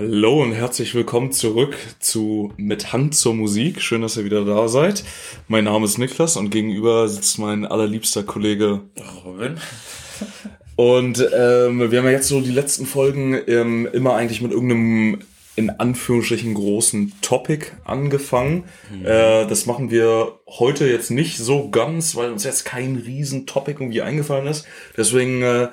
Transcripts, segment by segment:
Hallo und herzlich willkommen zurück zu Mit Hand zur Musik. Schön, dass ihr wieder da seid. Mein Name ist Niklas und gegenüber sitzt mein allerliebster Kollege Robin. Und ähm, wir haben ja jetzt so die letzten Folgen ähm, immer eigentlich mit irgendeinem in Anführungsstrichen großen Topic angefangen. Mhm. Äh, das machen wir heute jetzt nicht so ganz, weil uns jetzt kein riesen Topic irgendwie eingefallen ist. Deswegen äh,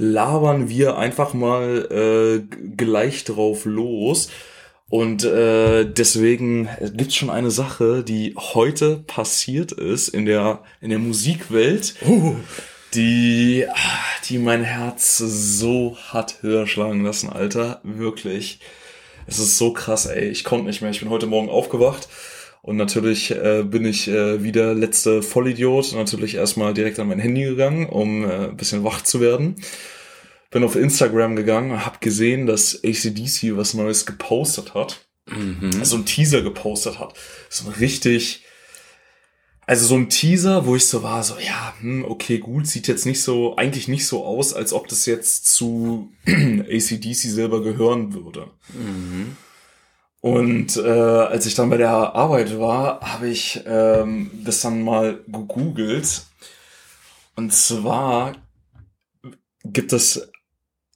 labern wir einfach mal äh, gleich drauf los. Und äh, deswegen gibt's schon eine Sache, die heute passiert ist in der in der Musikwelt, uh. die die mein Herz so hat höher schlagen lassen, Alter, wirklich. Es ist so krass, ey. Ich konnte nicht mehr. Ich bin heute Morgen aufgewacht und natürlich äh, bin ich äh, wieder letzte Vollidiot natürlich erstmal direkt an mein Handy gegangen, um äh, ein bisschen wach zu werden. Bin auf Instagram gegangen, habe gesehen, dass ACDC was Neues gepostet hat. Mhm. Also ein Teaser gepostet hat. So ein richtig, also so ein Teaser, wo ich so war, so, ja, hm, okay, gut, sieht jetzt nicht so, eigentlich nicht so aus, als ob das jetzt zu ACDC selber gehören würde. Mhm. Und äh, als ich dann bei der Arbeit war, habe ich ähm, das dann mal gegoogelt. Und zwar gibt es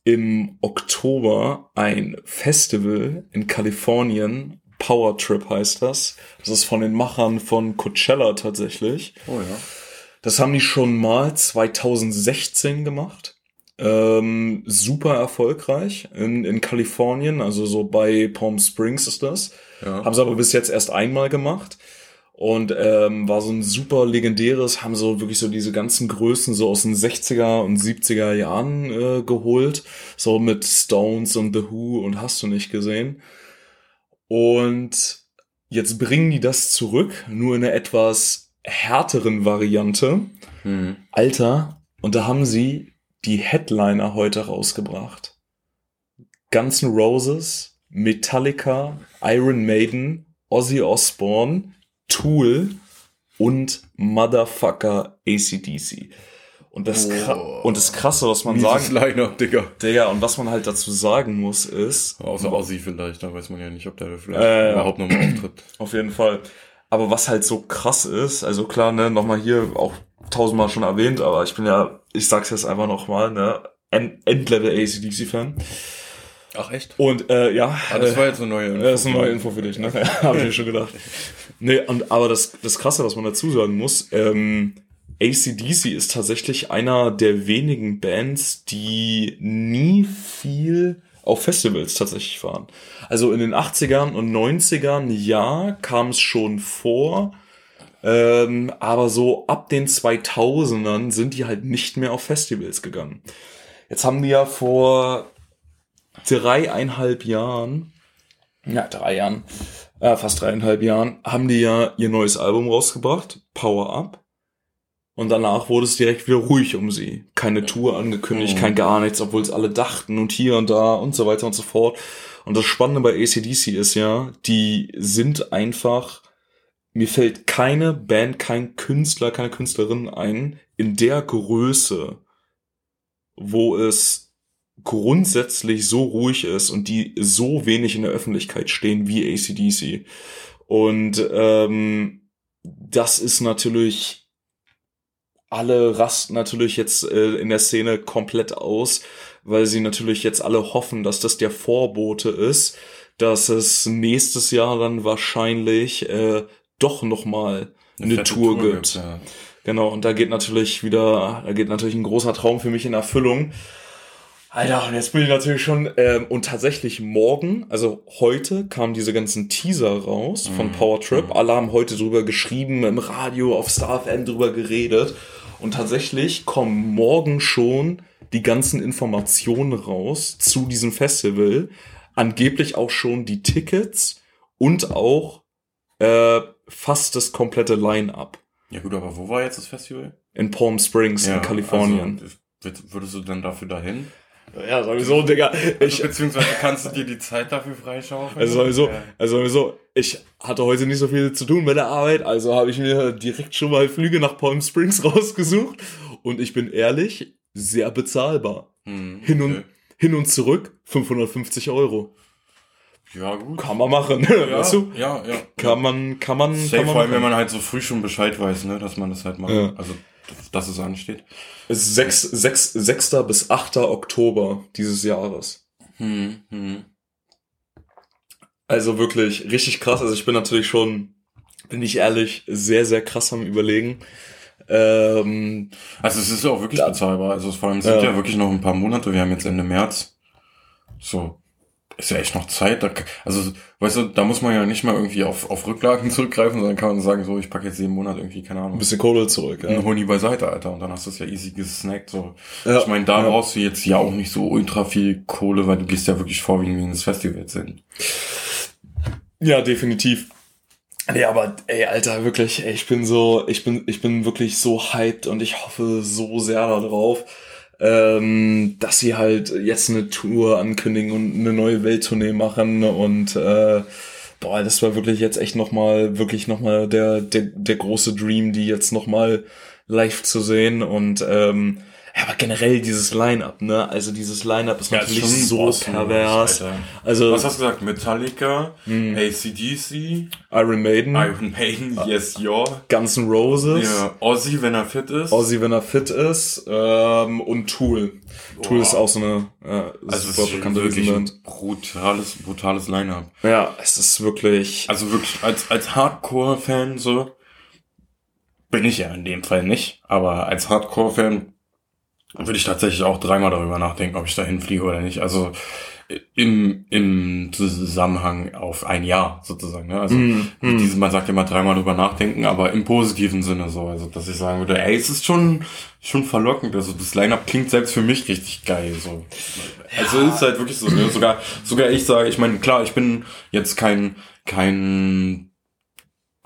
im Oktober ein Festival in Kalifornien. Power Trip heißt das. Das ist von den Machern von Coachella tatsächlich. Oh ja. Das haben die schon mal 2016 gemacht. Ähm, super erfolgreich in, in Kalifornien, also so bei Palm Springs ist das. Ja. Haben sie aber bis jetzt erst einmal gemacht. Und ähm, war so ein super legendäres, haben so wirklich so diese ganzen Größen so aus den 60er und 70er Jahren äh, geholt. So mit Stones und The Who und hast du nicht gesehen. Und jetzt bringen die das zurück, nur in einer etwas härteren Variante. Mhm. Alter, und da haben sie die Headliner heute rausgebracht. Guns N' Roses, Metallica, Iron Maiden, Ozzy Osbourne, Tool und Motherfucker ACDC. Und das, oh, und das Krasse, was man sagen... Line-Up, Digga. Digga, und was man halt dazu sagen muss, ist... Außer Ozzy vielleicht, da weiß man ja nicht, ob der vielleicht äh, überhaupt nochmal auftritt. Auf jeden Fall. Aber was halt so krass ist, also klar, ne, nochmal hier auch tausendmal schon erwähnt, aber ich bin ja, ich sag's jetzt einfach nochmal, ne, Endlevel ACDC-Fan. Ach echt? Und äh, ja. Ah, das war jetzt eine neue Info. Das ist eine neue Info für dich, ne? Habe ich mir schon gedacht. Nee, und, aber das, das Krasse, was man dazu sagen muss, ähm, ACDC ist tatsächlich einer der wenigen Bands, die nie viel auf Festivals tatsächlich waren. Also in den 80ern und 90ern, ja, kam es schon vor, ähm, aber so ab den 2000ern sind die halt nicht mehr auf Festivals gegangen. Jetzt haben die ja vor dreieinhalb Jahren, ja, drei Jahren, äh, fast dreieinhalb Jahren, haben die ja ihr neues Album rausgebracht, Power Up. Und danach wurde es direkt wieder ruhig um sie. Keine Tour angekündigt, mhm. kein gar nichts, obwohl es alle dachten und hier und da und so weiter und so fort. Und das Spannende bei ACDC ist ja, die sind einfach mir fällt keine Band, kein Künstler, keine Künstlerin ein in der Größe, wo es grundsätzlich so ruhig ist und die so wenig in der Öffentlichkeit stehen wie ACDC. Und ähm, das ist natürlich, alle rasten natürlich jetzt äh, in der Szene komplett aus, weil sie natürlich jetzt alle hoffen, dass das der Vorbote ist, dass es nächstes Jahr dann wahrscheinlich äh, doch noch mal eine, eine Tour, Tour, gibt. ja. Genau, und da geht natürlich wieder, da geht natürlich ein großer Traum für mich in Erfüllung. Alter, und jetzt bin ich natürlich schon, ähm, und tatsächlich morgen, also heute kamen diese ganzen Teaser raus von mhm. Power Trip. Mhm. Alle haben heute drüber geschrieben, im Radio, auf StarFM drüber geredet. Und tatsächlich kommen morgen schon die ganzen Informationen raus zu diesem Festival. Angeblich auch schon die Tickets und auch äh, fast das komplette Line-up. Ja gut, aber wo war jetzt das Festival? In Palm Springs ja, in Kalifornien. Also, würdest du dann dafür dahin? Ja, sowieso, Digga. Also, ich, also, beziehungsweise kannst du dir die Zeit dafür freischaufeln? Also sowieso, also sowieso, ich hatte heute nicht so viel zu tun bei der Arbeit, also habe ich mir direkt schon mal Flüge nach Palm Springs rausgesucht und ich bin ehrlich, sehr bezahlbar. Hm, hin, und, hin und zurück 550 Euro. Ja, gut. Kann man machen, Ja, weißt du? ja, ja. Kann man, kann man, Safe, kann man vor allem, wenn man halt so früh schon Bescheid weiß, ne, dass man das halt macht. Ja. Also, dass es ansteht. Es ist sechs, sechs, 6. bis 8. Oktober dieses Jahres. Hm, hm. Also wirklich richtig krass. Also ich bin natürlich schon, bin ich ehrlich, sehr, sehr krass am überlegen. Ähm, Also es ist ja auch wirklich Da- bezahlbar. Also vor allem sind Ja. ja. wirklich noch ein paar Monate. Wir haben jetzt Ende März. So, ist ja echt noch Zeit. Da, also, weißt du, da muss man ja nicht mal irgendwie auf, auf Rücklagen zurückgreifen, sondern kann man sagen, so, ich packe jetzt jeden Monat irgendwie, keine ein Ahnung, bisschen Kohle zurück. Ja. einen Honig beiseite, Alter. Und dann hast du es ja easy gesnackt. So. Ja. Ich meine, da Ja. brauchst du jetzt ja auch nicht so ultra viel Kohle, weil du gehst ja wirklich vorwiegend wegen des Festivals hin. Ja, definitiv. Nee, aber ey, Alter, wirklich, ey, ich bin so, ich bin, ich bin wirklich so hyped und ich hoffe so sehr darauf, ähm, dass sie halt jetzt eine Tour ankündigen und eine neue Welttournee machen und äh, boah, das war wirklich jetzt echt nochmal, wirklich nochmal der, der, der große Dream, die jetzt nochmal live zu sehen und ähm, ja, aber generell dieses Line-Up, ne? Also dieses Line-Up ist natürlich so pervers. Alter. Also Was hast du gesagt? Metallica, ACDC, Iron Maiden, Iron Maiden, Yes, Your. Guns N' Roses. Ja, Ozzy, wenn er fit ist. Ozzy, wenn er fit ist, ähm, und Tool. Tool Boah. ist auch so eine äh, also super ist bekannte wirklich Riesenband. brutales, brutales Line-Up. Ja, es ist wirklich. Also wirklich, als, als Hardcore-Fan so, bin ich ja in dem Fall nicht, aber als Hardcore-Fan würde ich tatsächlich auch dreimal darüber nachdenken, ob ich da hinfliege oder nicht. Also im, im Zusammenhang auf ein Jahr sozusagen. Ne? Also Mm, mm. diesem, man sagt immer dreimal drüber nachdenken, aber im positiven Sinne so. Also dass ich sagen würde, ey, es ist schon, schon verlockend. Also das Line-Up klingt selbst für mich richtig geil. So. Also es ist halt wirklich so, ne? Sogar, sogar ich sage, ich meine, klar, ich bin jetzt kein, kein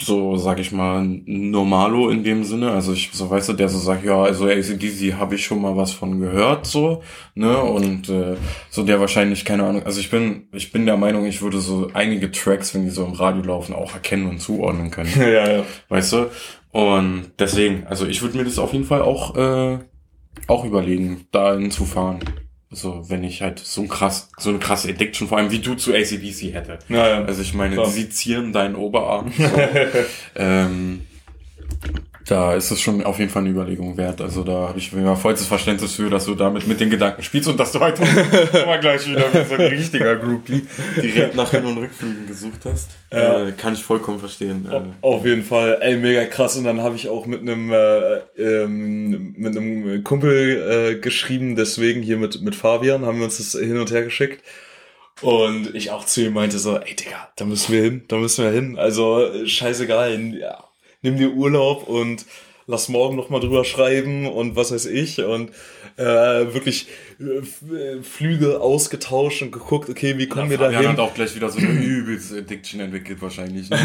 so, sag ich mal, Normalo in dem Sinne. Also ich, so weißt du, der so sagt, ja, also ACDC habe ich schon mal was von gehört, so, ne? Und äh, so der wahrscheinlich, keine Ahnung, also ich bin, ich bin der Meinung, ich würde so einige Tracks, wenn die so im Radio laufen, auch erkennen und zuordnen können. ja, ja. weißt du? Und deswegen, also ich würde mir das auf jeden Fall auch, äh, auch überlegen, da hinzufahren. So, wenn ich halt so ein krass, so eine krasse Addiction, vor allem wie du zu ACDC hätte. Ja, ja. Also ich meine, Klar. sie zieren deinen Oberarm. So. ähm, da ist es schon auf jeden Fall eine Überlegung wert. Also da habe ich mir vollstes Verständnis für, dass du damit mit den Gedanken spielst und dass du heute immer gleich wieder wie so ein richtiger Groupie direkt nach Hin- und Rückflügen gesucht hast. Ja. Äh, kann ich vollkommen verstehen. Äh, Auf jeden Fall, ey, mega krass. Und dann habe ich auch mit einem äh, ähm, mit einem Kumpel äh, geschrieben, deswegen hier mit mit Fabian haben wir uns das hin und her geschickt. Und ich auch zu ihm meinte so, ey Digga, da müssen wir hin, da müssen wir hin. Also äh, scheißegal, ja, nimm dir Urlaub und lass morgen noch mal drüber schreiben und was weiß ich. Und äh, wirklich äh, Flüge ausgetauscht und geguckt, okay, wie kommen wir da hin? hat auch gleich wieder so eine übelste Addiction entwickelt wahrscheinlich. Ne?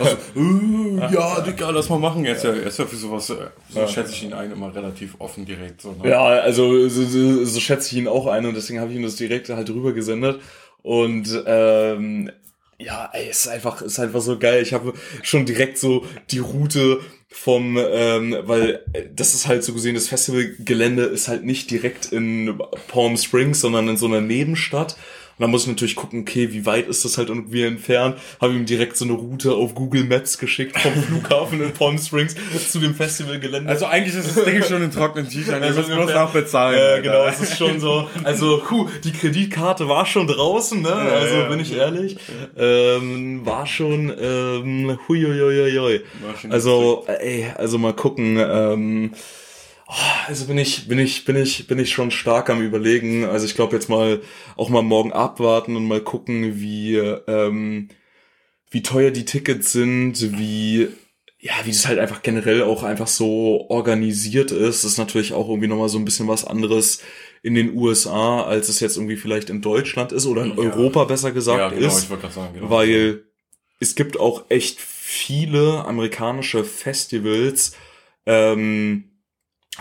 Also, äh, ja, Digga, lass mal machen. Er ist ja, er ist ja für sowas, äh, so Ja. schätze ich ihn ein, immer relativ offen direkt. So, ne? Ja, also so, so, so schätze ich ihn auch ein und deswegen habe ich ihm das direkt halt rüber gesendet. Und ähm, ja, ey, ist einfach, ist einfach so geil. Ich habe schon direkt so die Route vom, ähm, weil äh, das ist halt so gesehen, das Festivalgelände ist halt nicht direkt in Palm Springs, sondern in so einer Nebenstadt. Und da muss ich natürlich gucken, okay, wie weit ist das halt irgendwie entfernt? Habe ihm direkt so eine Route auf Google Maps geschickt vom Flughafen in Palm Springs zu dem Festivalgelände. Also eigentlich ist das Ding schon in trockenen Tüchern. Also müssen bloß nachbezahlen. Ja, Alter. genau, es ist schon so. Also, puh, die Kreditkarte war schon draußen, ne? Also, bin ich ehrlich. Ähm, war schon, ähm, huiuiuiui. War schon Also, ey, also mal gucken, ähm, oh, also bin ich, bin ich, bin ich, bin ich schon stark am überlegen. Also ich glaube jetzt mal auch mal morgen abwarten und mal gucken, wie, ähm, wie teuer die Tickets sind, wie, ja, wie das halt einfach generell auch einfach so organisiert ist. Das ist natürlich auch irgendwie nochmal so ein bisschen was anderes in den USA, als es jetzt irgendwie vielleicht in Deutschland ist oder in Ja. Europa besser gesagt ja, genau, ist sagen. Genau. weil es gibt auch echt viele amerikanische Festivals, ähm,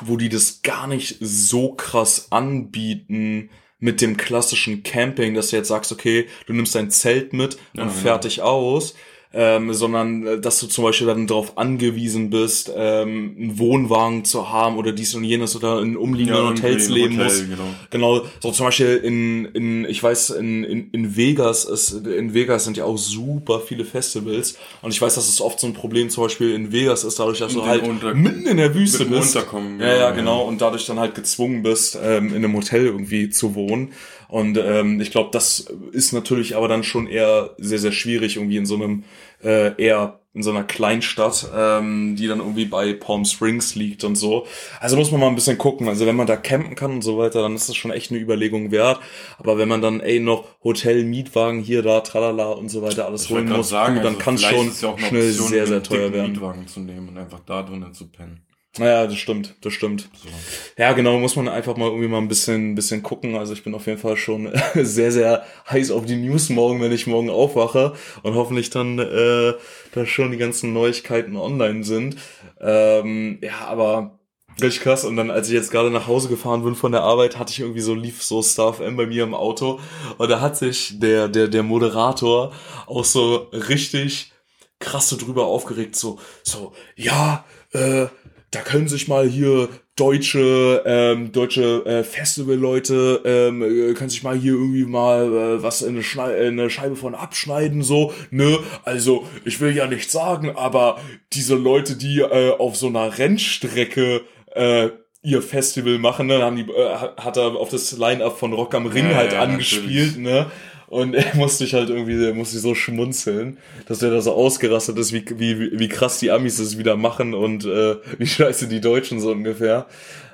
wo die das gar nicht so krass anbieten mit dem klassischen Camping, dass du jetzt sagst, okay, du nimmst dein Zelt mit Ja, und genau. fertig aus. Ähm, sondern äh, dass du zum Beispiel dann darauf angewiesen bist, ähm, einen Wohnwagen zu haben oder dies und jenes oder in umliegenden Ja, Hotels leben Hotel, musst. genau. Genau, so zum Beispiel in, in ich weiß, in, in, in Vegas ist, in Vegas sind ja auch super viele Festivals und ich weiß, dass es oft so ein Problem zum Beispiel in Vegas ist, dadurch, dass du den halt Unter- mitten in der Wüste bist. Unterkommen, ja, genau, ja, ja. genau, und dadurch dann halt gezwungen bist, ähm, in einem Hotel irgendwie zu wohnen. Und ähm, ich glaube, das ist natürlich aber dann schon eher sehr, sehr schwierig, irgendwie in so einem äh, eher in so einer Kleinstadt, ähm, die dann irgendwie bei Palm Springs liegt und so. Also muss man mal ein bisschen gucken. Also wenn man da campen kann und so weiter, dann ist das schon echt eine Überlegung wert. Aber wenn man dann, ey, noch Hotel, Mietwagen hier, da, tralala und so weiter alles Ich holen muss, sagen, dann also kann es schon ja schnell sehr, sehr teuer werden. Mietwagen zu nehmen und einfach da drinnen zu pennen. Naja, das stimmt, das stimmt. Ja, genau, muss man einfach mal irgendwie mal ein bisschen, bisschen gucken. Also ich bin auf jeden Fall schon sehr, sehr heiß auf die News morgen, wenn ich morgen aufwache und hoffentlich dann äh, da schon die ganzen Neuigkeiten online sind. Ähm, ja, aber richtig krass. Und dann, als ich jetzt gerade nach Hause gefahren bin von der Arbeit, hatte ich irgendwie so, lief so Star FM bei mir im Auto und da hat sich der, der, der Moderator auch so richtig krass so drüber aufgeregt, so, so, ja, äh, da können sich mal hier deutsche ähm, deutsche äh, Festivalleute ähm, äh, können sich mal hier irgendwie mal äh, was in eine, in eine Scheibe von abschneiden so ne? Also ich will ja nicht sagen aber diese Leute die äh, auf so einer Rennstrecke äh, ihr Festival machen ne haben die äh, hat er auf das Line-up von Rock am Ring Ja, halt ja, angespielt ne und er musste ich halt irgendwie, musste ich so schmunzeln, dass der da so ausgerastet ist, wie, wie, wie krass die Amis es wieder machen und äh, wie scheiße die Deutschen so ungefähr.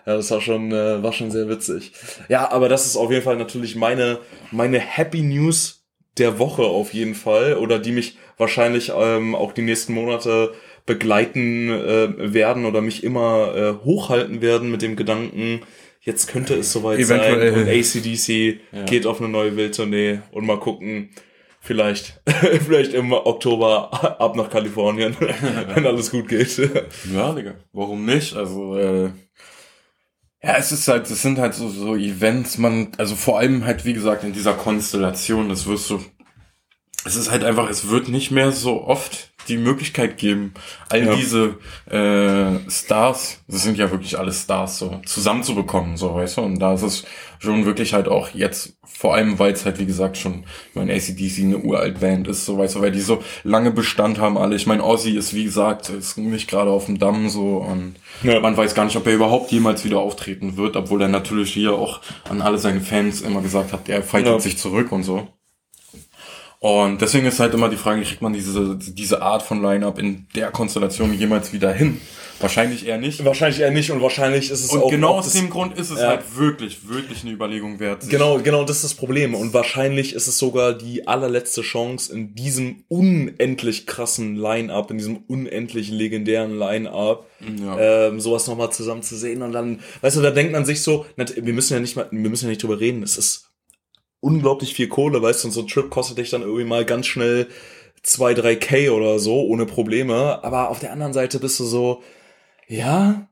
Ja, das war schon, äh, war schon sehr witzig. Ja, aber das ist auf jeden Fall natürlich meine, meine Happy News der Woche auf jeden Fall. Oder die mich wahrscheinlich ähm, auch die nächsten Monate begleiten äh, werden oder mich immer äh, hochhalten werden mit dem Gedanken, jetzt könnte es soweit Eventuell. sein und ACDC geht auf eine neue Wildtournee und mal gucken, vielleicht, vielleicht im Oktober ab nach Kalifornien, wenn alles gut geht. Ja, Digga. Warum nicht? Also, äh, ja, es ist halt, es sind halt so, so Events, man, also vor allem halt, wie gesagt, in dieser Konstellation, das wirst du, es ist halt einfach, es wird nicht mehr so oft die Möglichkeit geben, all Ja. diese äh, Stars, das sind ja wirklich alle Stars, so zusammenzubekommen, so weißt du. Und da ist es schon wirklich halt auch jetzt, vor allem weil es halt wie gesagt schon, ich meine ACDC eine uralt Band ist, so weißt du, weil die so lange Bestand haben alle. Ich meine Ozzy ist wie gesagt, ist nicht gerade auf dem Damm so und Ja. man weiß gar nicht, ob er überhaupt jemals wieder auftreten wird, obwohl er natürlich hier auch an alle seine Fans immer gesagt hat, er fightet Ja. sich zurück und so. Und deswegen ist halt immer die Frage, kriegt man diese, diese Art von Line-Up in der Konstellation jemals wieder hin? Wahrscheinlich eher nicht. wahrscheinlich eher nicht und wahrscheinlich ist es Und auch genau aus dem Grund ist es Ja. halt wirklich, wirklich eine Überlegung wert. Genau, genau, das ist das Problem. Und wahrscheinlich ist es sogar die allerletzte Chance in diesem unendlich krassen Line-Up, in diesem unendlich legendären Line-Up, Ja. ähm, sowas nochmal zusammen zu sehen. Und dann, weißt du, da denkt man sich so, wir müssen ja nicht mal, wir müssen ja nicht drüber reden. Es ist unglaublich viel Kohle, weißt du, und so ein Trip kostet dich dann irgendwie mal ganz schnell 2, 3 K oder so, ohne Probleme. Aber auf der anderen Seite bist du so, ja,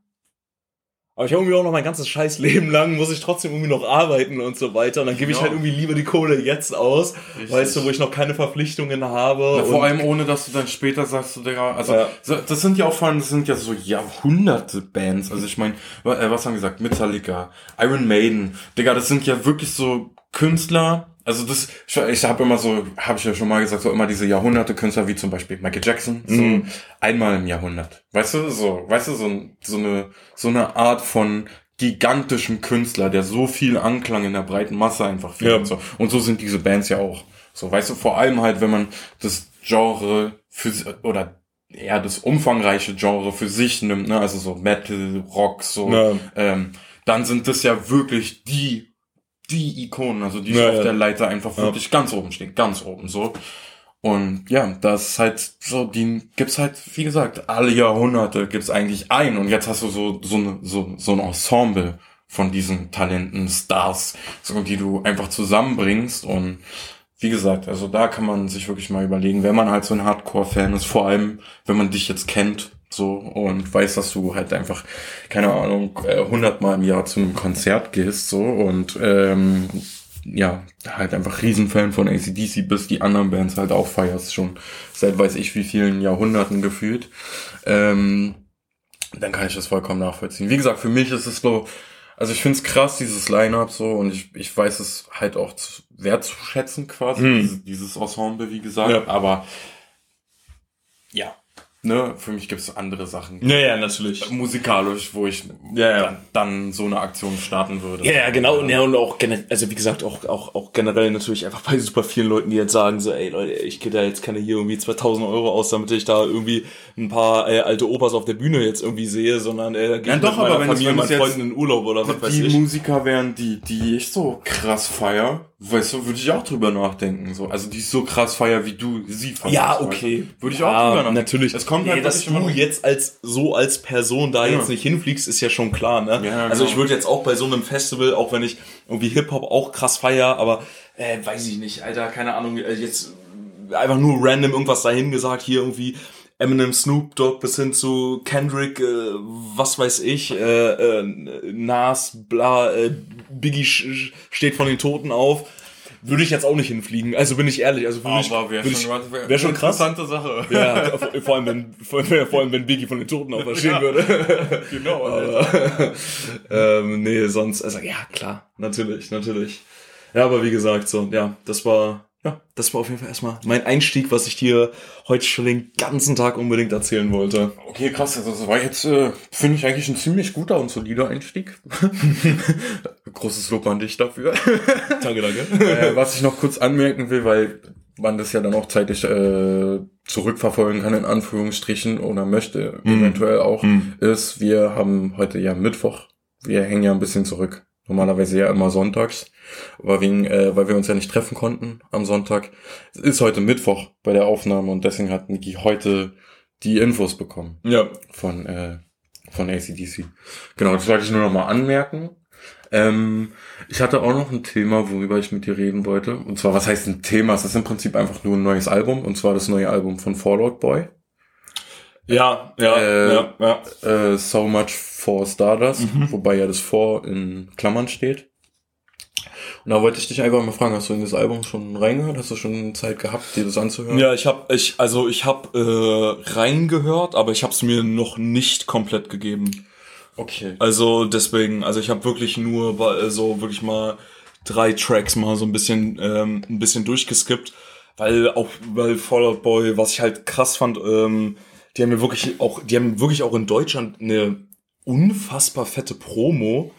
aber ich habe irgendwie auch noch mein ganzes scheiß Leben lang, muss ich trotzdem irgendwie noch arbeiten und so weiter. Und dann gebe ich Ja. halt irgendwie lieber die Kohle jetzt aus, Richtig. weißt du, wo ich noch keine Verpflichtungen habe. Na, vor allem ohne, dass du dann später sagst, du, Digga, also Ja. das sind ja auch vor allem, das sind ja so Jahrhunderte Bands. Also ich meine, äh, was haben wir gesagt? Metallica, Iron Maiden, Digga, das sind ja wirklich so Künstler. Also das, ich, habe immer so, habe ich ja schon mal gesagt, so immer diese Jahrhunderte Künstler wie zum Beispiel Michael Jackson, so Mhm. einmal im Jahrhundert. Weißt du, so, weißt du, so, so eine, so eine Art von gigantischen Künstler, der so viel Anklang in der breiten Masse einfach findet. Ja. So. Und so sind diese Bands ja auch. So, weißt du, vor allem halt, wenn man das Genre für, oder eher das umfangreiche Genre für sich nimmt, ne, also so Metal, Rock, so, Ja. ähm, dann sind das ja wirklich die, die Ikonen, also die Ja, auf ja. der Leiter einfach wirklich ganz oben stehen, ganz oben, so. Und ja, das ist halt so, die gibt's halt, wie gesagt, alle Jahrhunderte gibt's eigentlich ein und jetzt hast du so, so, eine, so, so ein Ensemble von diesen Talenten, Stars, so, die du einfach zusammenbringst und wie gesagt, also da kann man sich wirklich mal überlegen, wenn man halt so ein Hardcore-Fan ist, vor allem, wenn man dich jetzt kennt, so, und weiß, dass du halt einfach, keine Ahnung, äh, hundertmal im Jahr zu einem Konzert gehst, so, und, ähm, ja, halt einfach Riesenfan von ACDC, bis die anderen Bands halt auch feierst, schon seit weiß ich wie vielen Jahrhunderten gefühlt. Ähm, dann kann ich das vollkommen nachvollziehen. Wie gesagt, für mich ist es so, also ich find's krass, dieses Line-Up so, und ich, ich weiß es halt auch zu, wertzuschätzen quasi, Hm. dieses, dieses Ensemble, wie gesagt, Ja. aber ja, ne, für mich gibt's andere Sachen. Ja, ja, natürlich. Musikalisch, wo ich Ja, ja. Dann, dann so eine Aktion starten würde. Ja, ja, genau. Und, ja, und auch generell, also wie gesagt, auch, auch, auch generell natürlich einfach bei super vielen Leuten, die jetzt sagen so, ey Leute, ich gehe da jetzt keine hier irgendwie 2000 Euro aus, damit ich da irgendwie ein paar äh, alte Opas auf der Bühne jetzt irgendwie sehe, sondern äh, gehe Ja, doch, mit meiner aber wenn es- Familie, meinen es Freunden in Urlaub oder was weiß die ich. Musiker wären, die, die ich so krass feier, weißt du, würde ich auch drüber nachdenken. So. Also die ich so krass feier, wie du sie feierst. Ja, okay. Würde ich auch ja, drüber nachdenken. natürlich. Es kommt nee, halt dass immer du jetzt als so als Person da Ja. jetzt nicht hinfliegst, ist ja schon klar, ne? Ja, also genau. ich würde jetzt auch bei so einem Festival, auch wenn ich irgendwie Hip Hop auch krass feier, aber äh, weiß ich nicht, Alter, keine Ahnung, äh, jetzt einfach nur random irgendwas dahin gesagt, hier irgendwie Eminem, Snoop Dogg bis hin zu Kendrick, äh, was weiß ich, äh, äh, Nas, bla, äh, Biggie steht von den Toten auf. Würde ich jetzt auch nicht hinfliegen. Also bin ich ehrlich. Also würde ich, Aber wäre schon, wär, wär schon krass. interessante Sache. ja, vor, vor allem wenn vor, vor allem wenn Biggie von den Toten auferstehen Ja. würde. genau. Aber, ähm, nee, sonst also ja klar, natürlich, natürlich. Ja, aber wie gesagt, so ja, das war ja, das war auf jeden Fall erstmal mein Einstieg, was ich dir heute schon den ganzen Tag unbedingt erzählen wollte. Okay, krass. Also das war jetzt, äh, finde ich eigentlich ein ziemlich guter und solider Einstieg. Großes Lob an dich dafür. Danke, danke. äh, was ich noch kurz anmerken will, weil man das ja dann auch zeitlich äh, zurückverfolgen kann, in Anführungsstrichen, oder möchte, Mhm. eventuell auch, Mhm. ist, wir haben heute ja Mittwoch. Wir hängen ja ein bisschen zurück. Normalerweise ja immer sonntags. Aber wegen, äh, weil wir uns ja nicht treffen konnten am Sonntag. Es ist heute Mittwoch bei der Aufnahme und deswegen hat Niki heute die Infos bekommen Ja, von, äh, von ACDC. Genau, das wollte ich nur noch mal anmerken. Ähm, ich hatte auch noch ein Thema, worüber ich mit dir reden wollte. Und zwar, was heißt ein Thema? Es ist im Prinzip einfach nur ein neues Album. Und zwar das neue Album von Fallout Boy. Ja, ja, Äh, ja, ja. Äh, so Much for Stardust. Mhm. Wobei ja das For in Klammern steht. Und da wollte ich dich einfach mal fragen, hast du in das Album schon reingehört? Hast du schon Zeit gehabt, dir das anzuhören? Ja, ich habe ich also ich habe äh, reingehört, aber ich habe es mir noch nicht komplett gegeben. Okay. Also deswegen, also ich habe wirklich nur bei- so wirklich mal drei Tracks mal so ein bisschen ähm, ein bisschen durchgeskippt, weil auch weil Fallout Boy, was ich halt krass fand, ähm, die haben mir wirklich auch, die haben wirklich auch in Deutschland eine unfassbar fette Promo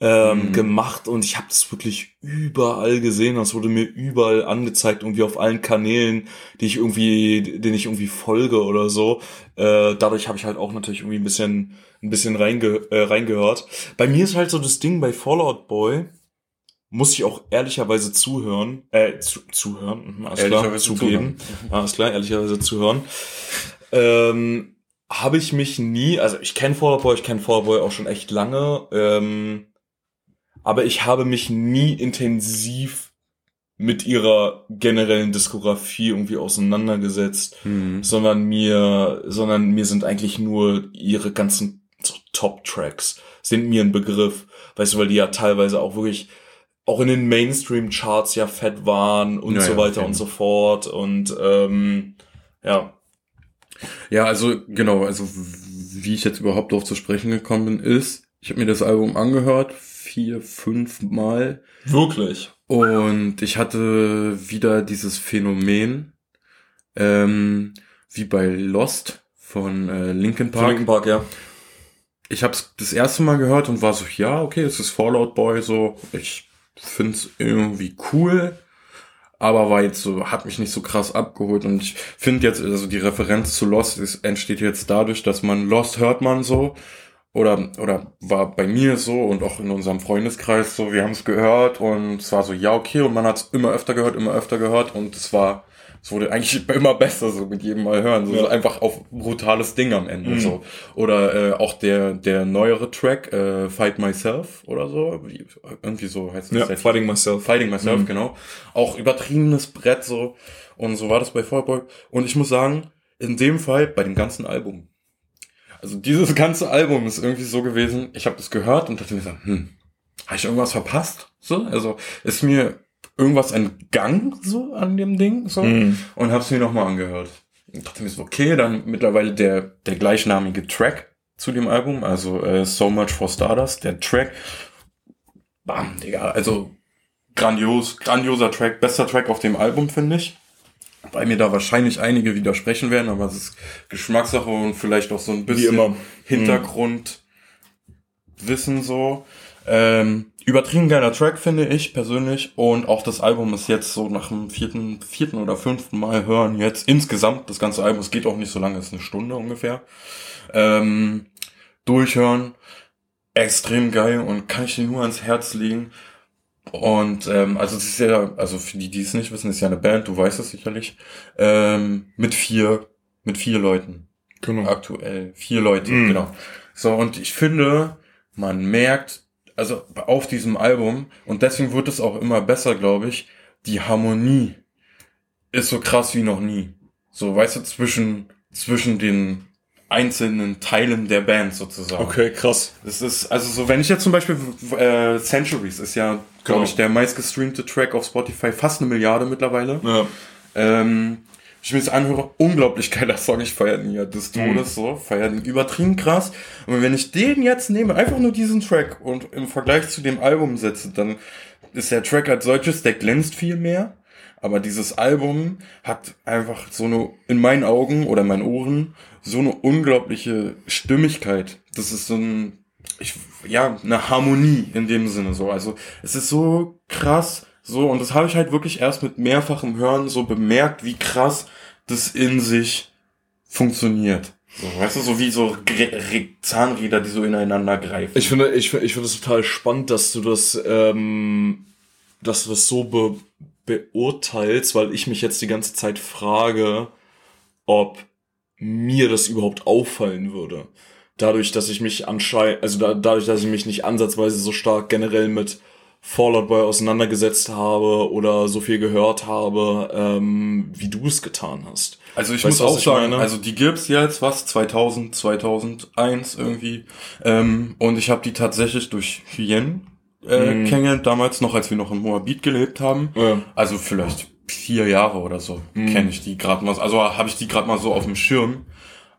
ähm, Mhm. gemacht und ich habe das wirklich überall gesehen. Das wurde mir überall angezeigt, irgendwie auf allen Kanälen, die ich irgendwie, denen ich irgendwie folge oder so. Äh, dadurch habe ich halt auch natürlich irgendwie ein bisschen, ein bisschen reinge äh, reingehört. Bei mir ist halt so das Ding bei Fallout Boy, muss ich auch ehrlicherweise zuhören, äh, zu, zuhören, mhm, alles klar, zugeben, alles klar, ehrlicherweise zuhören. Ähm, habe ich mich nie, also ich kenne Fallout Boy, ich kenne Fallout Boy auch schon echt lange, ähm, aber ich habe mich nie intensiv mit ihrer generellen Diskografie irgendwie auseinandergesetzt, Mhm. sondern mir, sondern mir sind eigentlich nur ihre ganzen so Top-Tracks sind mir ein Begriff, weißt du, weil die ja teilweise auch wirklich auch in den Mainstream-Charts ja fett waren und Ja, so ja, weiter okay. und so fort und ähm, ja, Ja, also genau, also wie ich jetzt überhaupt darauf zu sprechen gekommen bin, ist, ich habe mir das Album angehört, vier, fünf Mal, wirklich. und ich hatte wieder dieses Phänomen, ähm, wie bei Lost von äh, Linkin Von Park. Linkin Park, ja. Ich habe es das erste Mal gehört und war so, ja, okay, es ist Fallout Boy, so, ich find's irgendwie cool, aber war jetzt so, hat mich nicht so krass abgeholt und ich finde jetzt, also die Referenz zu Lost ist, entsteht jetzt dadurch, dass man Lost hört man so oder oder war bei mir so und auch in unserem Freundeskreis so, wir haben es gehört und es war so, ja, okay, und man hat es immer öfter gehört, immer öfter gehört und es war es wurde eigentlich immer besser so mit jedem Mal hören, so, Ja. so einfach auf brutales Ding am Ende Mhm. so. Oder äh, auch der der neuere Track äh, Fight Myself oder so, wie, irgendwie so heißt Ja, das. Fighting Myself. Fighting Myself, Mhm. genau. Auch übertriebenes Brett so. Und so war das bei Fallboy. Und ich muss sagen, in dem Fall bei dem ganzen Album. Also dieses ganze Album ist irgendwie so gewesen, ich habe das gehört und dachte mir so, hm, habe ich irgendwas verpasst? So, also ist mir irgendwas entgangen so an dem Ding so Mhm. und habe es mir nochmal angehört. Und dachte mir so, okay, dann mittlerweile der der gleichnamige Track zu dem Album, also äh, So Much for Stardust, der Track, bam, Digga, also grandios, grandioser Track, bester Track auf dem Album, finde ich. Weil mir da wahrscheinlich einige widersprechen werden, aber es ist Geschmackssache und vielleicht auch so ein bisschen immer. Hintergrund Wissen so. Ähm, übertrieben geiler Track, finde ich persönlich. Und auch das Album ist jetzt so nach dem vierten, vierten oder fünften Mal hören jetzt insgesamt. Das ganze Album, es geht auch nicht so lange, es ist eine Stunde ungefähr. Ähm, durchhören. Extrem geil und kann ich dir nur ans Herz legen. Und ähm, also es ist ja, also für die, die es nicht wissen, ist ja eine Band, du weißt es sicherlich, ähm, mit vier, mit vier Leuten Genau. aktuell. Vier Leute, Mhm. genau. So, und ich finde, man merkt, also auf diesem Album, und deswegen wird es auch immer besser, glaube ich, die Harmonie ist so krass wie noch nie. So, weißt du, zwischen, zwischen den einzelnen Teilen der Band sozusagen. Okay, krass. Das ist, also so, wenn ich jetzt zum Beispiel, äh, Centuries ist ja, glaube Genau. ich, der meistgestreamte Track auf Spotify, fast eine Milliarde mittlerweile. Ja. Ähm, ich mir das anhöre, unglaublich geiler Song, ich feiere den ja des Todes so, feiere den übertrieben krass. Und wenn ich den jetzt nehme, einfach nur diesen Track und im Vergleich zu dem Album setze, dann ist der Track als solches, der glänzt viel mehr. Aber dieses Album hat einfach so eine, in meinen Augen oder in meinen Ohren, so eine unglaubliche Stimmigkeit. Das ist so ein, ich, ja, eine Harmonie in dem Sinne so. Also es ist so krass, so, und das habe ich halt wirklich erst mit mehrfachem Hören so bemerkt, wie krass das in sich funktioniert. So, weißt du, so wie so Zahnräder, die so ineinander greifen. Ich finde, ich, ich finde es total spannend, dass du das, ähm, dass du das so be beurteilst, weil ich mich jetzt die ganze Zeit frage, ob mir das überhaupt auffallen würde. Dadurch, dass ich mich anscheinend, also da, dadurch, dass ich mich nicht ansatzweise so stark generell mit Fallout Boy auseinandergesetzt habe oder so viel gehört habe, ähm, wie du es getan hast. Also ich Weißt muss auch ich sagen, meine? also die gibt's jetzt was 2000, 2001 irgendwie ähm, und ich habe die tatsächlich durch Hyen äh, Mhm. kennengelernt, damals noch, als wir noch in Moabit gelebt haben. Ja. Also vielleicht vier Jahre oder so Mhm. kenne ich die gerade mal, also habe ich die gerade mal so auf dem Schirm.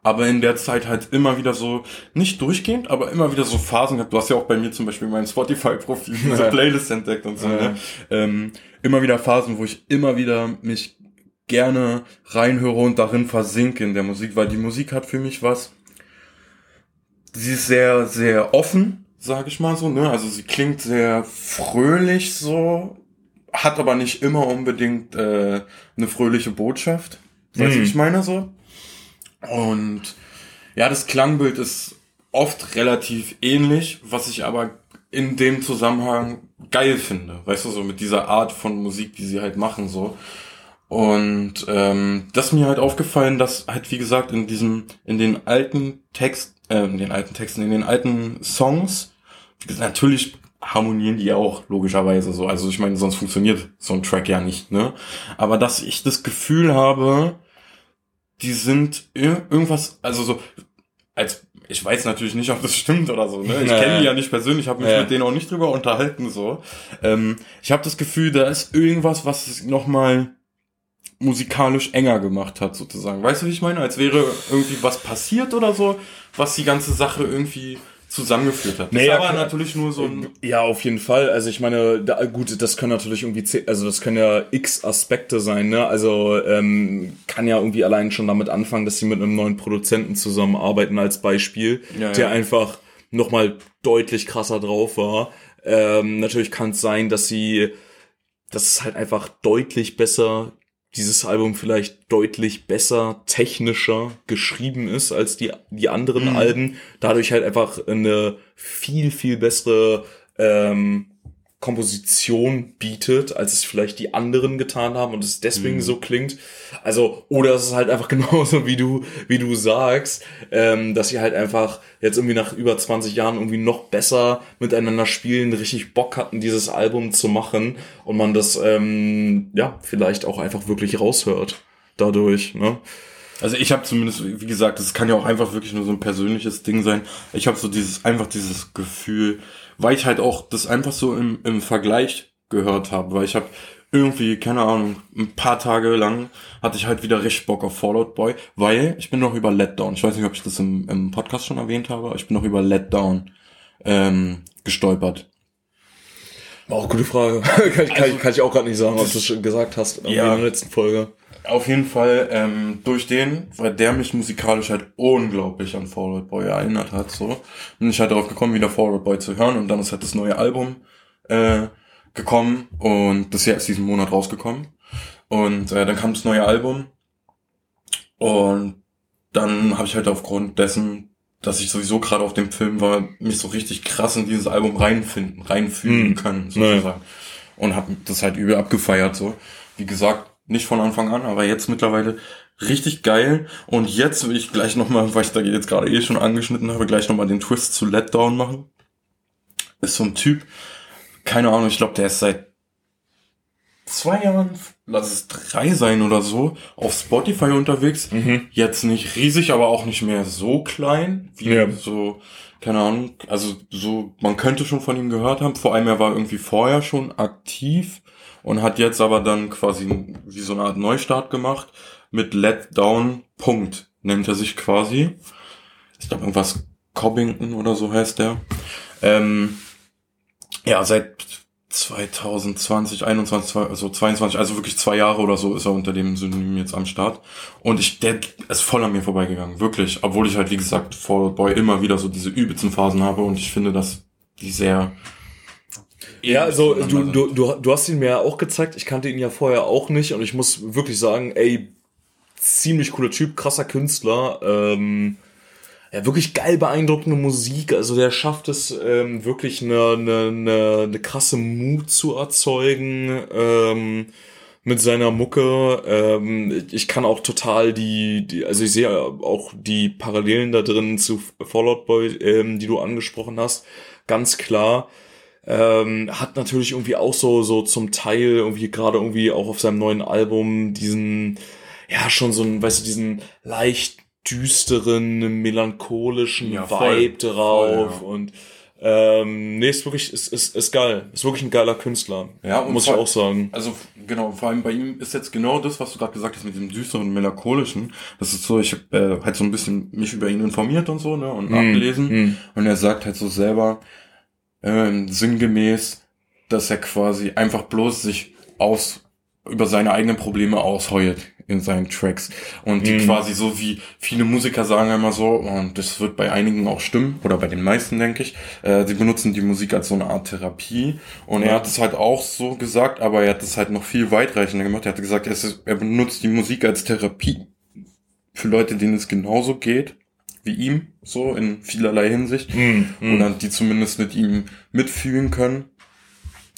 Aber in der Zeit halt immer wieder so, nicht durchgehend, aber immer wieder so Phasen gehabt. Du hast ja auch bei mir zum Beispiel mein Spotify-Profil, diese Ja. Playlist entdeckt und so. Ja. Ne? Ähm, immer wieder Phasen, wo ich immer wieder mich gerne reinhöre und darin versinke in der Musik, weil die Musik hat für mich was. Sie ist sehr, sehr offen, sage ich mal so. Ne? Also sie klingt sehr fröhlich so, hat aber nicht immer unbedingt äh, eine fröhliche Botschaft. Weißt du, Mhm. ich meine so? Und ja, das Klangbild ist oft relativ ähnlich, was ich aber in dem Zusammenhang geil finde. Weißt du, so mit dieser Art von Musik, die sie halt machen, so. Und ähm, das ist mir halt aufgefallen, dass halt, wie gesagt, in diesem, in den alten Text, äh, in den alten Texten, in den alten Songs, natürlich harmonieren die auch, logischerweise so. Also ich meine, sonst funktioniert so ein Track ja nicht, ne? Aber dass ich das Gefühl habe, die sind ir- irgendwas, also so, als ich weiß natürlich nicht, ob das stimmt oder so. Ne? Ich kenne die ja. nicht persönlich, habe mich Ja. mit denen auch nicht drüber unterhalten. so. Ähm, ich habe das Gefühl, da ist irgendwas, was es nochmal musikalisch enger gemacht hat, sozusagen. Weißt du, wie ich meine? Als wäre irgendwie was passiert oder so, was die ganze Sache irgendwie zusammengeführt hat. Naja, aber natürlich nur so ein... Ja, auf jeden Fall. Also ich meine, da, gut, das können natürlich irgendwie, also das können ja x Aspekte sein, ne? Also ähm, kann ja irgendwie allein schon damit anfangen, dass sie mit einem neuen Produzenten zusammenarbeiten als Beispiel, Ja, der ja. einfach nochmal deutlich krasser drauf war. Ähm, natürlich kann es sein, dass sie, dass es halt einfach deutlich besser dieses Album vielleicht deutlich besser, technischer geschrieben ist als die, die anderen Mhm. Alben. Dadurch halt einfach eine viel, viel bessere ähm, Komposition bietet, als es vielleicht die anderen getan haben und es deswegen Mhm. so klingt. Also, oder es ist halt einfach genauso, wie du, wie du sagst, ähm, dass sie halt einfach jetzt irgendwie nach über 20 Jahren irgendwie noch besser miteinander spielen, richtig Bock hatten, dieses Album zu machen und man das, ähm, ja, vielleicht auch einfach wirklich raushört dadurch, ne? Also ich habe zumindest, wie gesagt, es kann ja auch einfach wirklich nur so ein persönliches Ding sein. Ich habe so dieses, einfach dieses Gefühl, weil ich halt auch das einfach so im, im Vergleich gehört habe, weil ich habe irgendwie, keine Ahnung, ein paar Tage lang hatte ich halt wieder richtig Bock auf Fallout Boy, weil ich bin noch über Letdown, ich weiß nicht, ob ich das im, im Podcast schon erwähnt habe, ich bin noch über Letdown ähm, gestolpert. Auch gute Frage. kann, ich, kann, ich, kann ich auch gerade nicht sagen, ob du es schon gesagt hast Ja. in der letzten Folge. Auf jeden Fall ähm, durch den, weil der mich musikalisch halt unglaublich an Out Boy erinnert hat. so Bin ich halt darauf gekommen, wieder Fall Out Boy zu hören und dann ist halt das neue Album äh, gekommen und das ist ja erst diesen Monat rausgekommen. Und äh, dann kam das neue Album und dann habe ich halt aufgrund dessen, dass ich sowieso gerade auf dem Film war, mich so richtig krass in dieses Album reinfinden, reinfühlen Mhm. können, sozusagen. Und habe das halt übel abgefeiert, so. Wie gesagt, nicht von Anfang an, aber jetzt mittlerweile richtig geil. Und jetzt will ich gleich nochmal, weil ich da jetzt gerade eh schon angeschnitten habe, gleich nochmal den Twist zu Letdown machen. Ist so ein Typ, keine Ahnung, ich glaube, der ist seit zwei Jahren, lass es drei sein oder so, auf Spotify unterwegs. Mhm. Jetzt nicht riesig, aber auch nicht mehr so klein, wie Ja. so, keine Ahnung, also so, man könnte schon von ihm gehört haben. Vor allem, er war irgendwie vorher schon aktiv und hat jetzt aber dann quasi wie so eine Art Neustart gemacht mit Let Down Punkt, nennt er sich quasi. Ich glaube, irgendwas Cobbington oder so heißt der. Ähm, ja, seit 2020, 21, also 22, also wirklich zwei Jahre oder so ist er unter dem Synonym jetzt am Start. Und ich, der ist voll an mir vorbeigegangen, wirklich. Obwohl ich halt, wie gesagt, Fall Out Boy immer wieder so diese übelsten Phasen habe und ich finde, dass die sehr... Ja, also du, du, du, du hast ihn mir ja auch gezeigt, ich kannte ihn ja vorher auch nicht und ich muss wirklich sagen, ey, ziemlich cooler Typ, krasser Künstler, ähm, ja, wirklich geil beeindruckende Musik, also der schafft es ähm, wirklich eine, eine, eine, eine krasse Mut zu erzeugen ähm, mit seiner Mucke. Ähm, ich kann auch total die, die, also ich sehe auch die Parallelen da drin zu Fallout Boy, ähm, die du angesprochen hast, ganz klar ähm, hat natürlich irgendwie auch so so zum Teil irgendwie gerade irgendwie auch auf seinem neuen Album diesen ja schon so ein weißt du diesen leicht düsteren melancholischen Ja, voll. Vibe drauf Voll, ja. und ähm, nee ist wirklich ist, ist, ist geil ist wirklich ein geiler Künstler Ja, muss ich vor- auch sagen Also genau, vor allem bei ihm ist jetzt genau das, was du gerade gesagt hast mit dem düsteren, melancholischen. Das ist so, ich habe äh, halt so ein bisschen mich über ihn informiert und so, ne, und nachgelesen. mm. Und er sagt halt so selber, ähm, sinngemäß, dass er quasi einfach bloß sich aus über seine eigenen Probleme ausheult in seinen Tracks. Und die Mhm. quasi so wie viele Musiker sagen immer so, und das wird bei einigen auch stimmen, oder bei den meisten, denke ich, äh, sie benutzen die Musik als so eine Art Therapie. Und er hat es halt auch so gesagt, aber er hat es halt noch viel weitreichender gemacht. Er hat gesagt, er, ist, er benutzt die Musik als Therapie für Leute, denen es genauso geht wie ihm, so in vielerlei Hinsicht Mm, mm. oder die zumindest mit ihm mitfühlen können.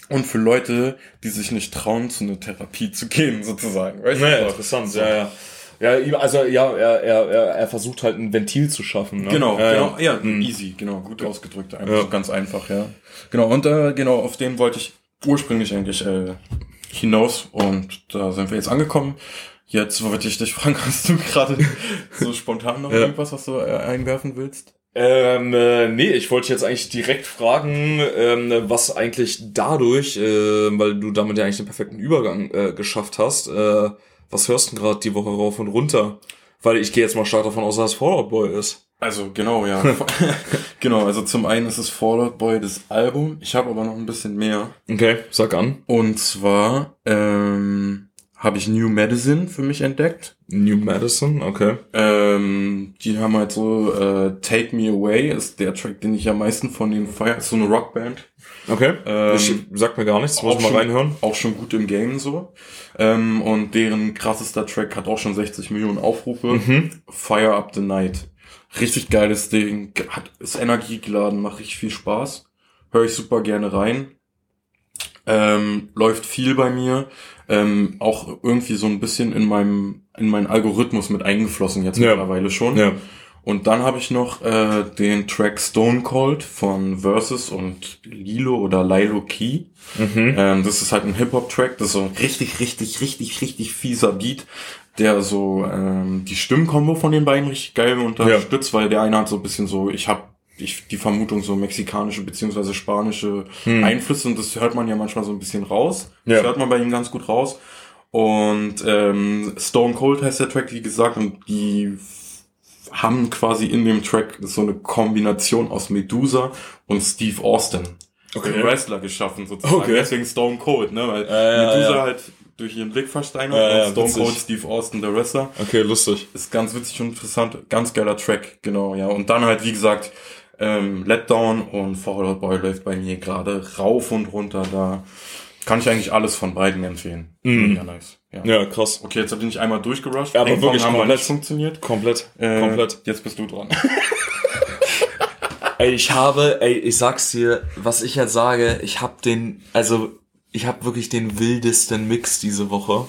Und für Leute, die sich nicht trauen, zu einer Therapie zu gehen, sozusagen. Weißt du? Ja, So. interessant, ja, ja. Ja, also ja, er, er, er, er versucht halt ein Ventil zu schaffen. Ne? Genau, ja, genau, ja, Mhm. easy, genau, gut ausgedrückt, einfach Ja. ganz einfach, ja. Genau, und äh, genau, auf den wollte ich ursprünglich eigentlich äh, hinaus und da sind wir jetzt angekommen. Jetzt wollte ich dich fragen, hast du gerade so spontan noch Ja. irgendwas, was du äh, einwerfen willst? Ähm, äh, nee, ich wollte jetzt eigentlich direkt fragen, ähm, was eigentlich dadurch, äh, weil du damit ja eigentlich den perfekten Übergang äh, geschafft hast, äh, was hörst du denn gerade die Woche rauf und runter? Weil ich gehe jetzt mal stark davon aus, dass es Fallout Boy ist. Also genau, ja. genau, also zum einen ist es Fallout Boy das Album. Ich habe aber noch ein bisschen mehr. Okay, sag an. Und zwar ähm, habe ich New Medicine für mich entdeckt. New Madison, okay. Ähm, die haben halt so äh, Take Me Away ist der Track, den ich am meisten von den feier. Ist so eine Rockband. Okay. Ähm, ich sag mir gar nichts, muss ich mal schon- reinhören. Auch schon gut im Game so. Ähm, und deren krassester Track hat auch schon 60 Millionen Aufrufe. Mhm. Fire Up the Night. Richtig geiles Ding. Hat, ist energiegeladen, macht richtig viel Spaß. Höre ich super gerne rein. Ähm, läuft viel bei mir. Ähm, auch irgendwie so ein bisschen in meinem, in meinen Algorithmus mit eingeflossen jetzt Ja. mittlerweile schon. Ja. Und dann habe ich noch äh, den Track Stone Cold von Versus und Lilo oder Lilo Key. Mhm. Ähm, das ist halt ein Hip-Hop-Track, das ist so ein richtig, richtig, richtig, richtig fieser Beat, der so ähm, die Stimmkombo von den beiden richtig geil unterstützt, weil der eine hat so ein bisschen so, ich habe ich, die Vermutung so mexikanische beziehungsweise spanische Einflüsse und das hört man ja manchmal so ein bisschen raus. Das Ja. hört man bei ihm ganz gut raus. Und ähm, Stone Cold heißt der Track, wie gesagt, und die haben quasi in dem Track so eine Kombination aus Medusa und Steve Austin. Okay. Wrestler geschaffen sozusagen. Okay. Deswegen Stone Cold, ne? Weil ja, Medusa ja. halt durch ihren Blick versteinert ja, und Stone witzig. Cold Steve Austin der Wrestler. Okay, lustig. Ist ganz witzig und interessant. Ganz geiler Track, genau, ja. Und dann halt, wie gesagt, ähm, Letdown und Fall Out Boy läuft bei mir gerade rauf und runter. Da kann ich eigentlich alles von beiden empfehlen. Mega nice. Ja. Ja, krass. Okay, jetzt bin ich einmal durchgerusht. Ja, aber Ping-Pong wirklich haben wir komplett. nicht funktioniert. Komplett. Äh, Komplett. Jetzt bist du dran. Ey, ich habe, ey, ich sag's dir, was ich jetzt sage, ich hab den, also, ich hab wirklich den wildesten Mix diese Woche.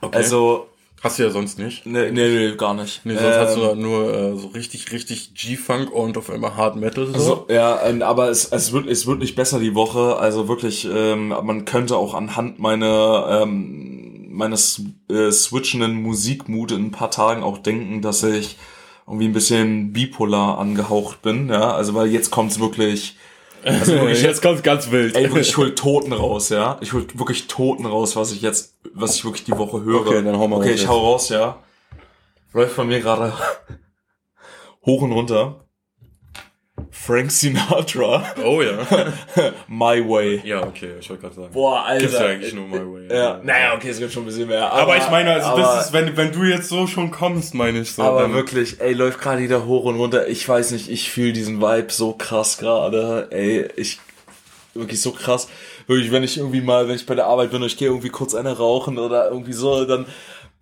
Okay. Also, Hast du ja sonst nicht. nee, nee, nee gar nicht. Nee, sonst hast du Ähm, da nur äh, so richtig, richtig G-Funk und auf einmal Hard Metal. So. Also, ja, ähm, aber es, es, wird, es wird nicht besser die Woche. Also wirklich, ähm, man könnte auch anhand meiner, ähm, meines äh, switchenden Musikmut in ein paar Tagen auch denken, dass ich irgendwie ein bisschen bipolar angehaucht bin. Ja, also weil jetzt kommt's wirklich. Also wirklich jetzt, kommt's ganz wild. ey, wirklich, ich hol Toten raus, ja. Ich hol wirklich Toten raus, was ich jetzt, was ich wirklich die Woche höre. Okay, dann hau mal Okay, raus ich hau raus, ja. Läuft von mir gerade hoch und runter. Frank Sinatra, oh ja. My Way. ja, okay, ich wollte gerade sagen. Boah, Alter. Gibt's ja eigentlich nur My Way. Ja, naja, okay, es gibt schon ein bisschen mehr. Aber, ich meine, also aber, das ist, wenn, wenn du jetzt so schon kommst, meine ich so. aber dann- wirklich, ey, läuft gerade wieder hoch und runter. Ich weiß nicht, ich fühle diesen Vibe so krass gerade. Ey, ich wirklich so krass. Wirklich, wenn ich irgendwie mal, wenn ich bei der Arbeit bin und ich gehe irgendwie kurz eine rauchen oder irgendwie so, dann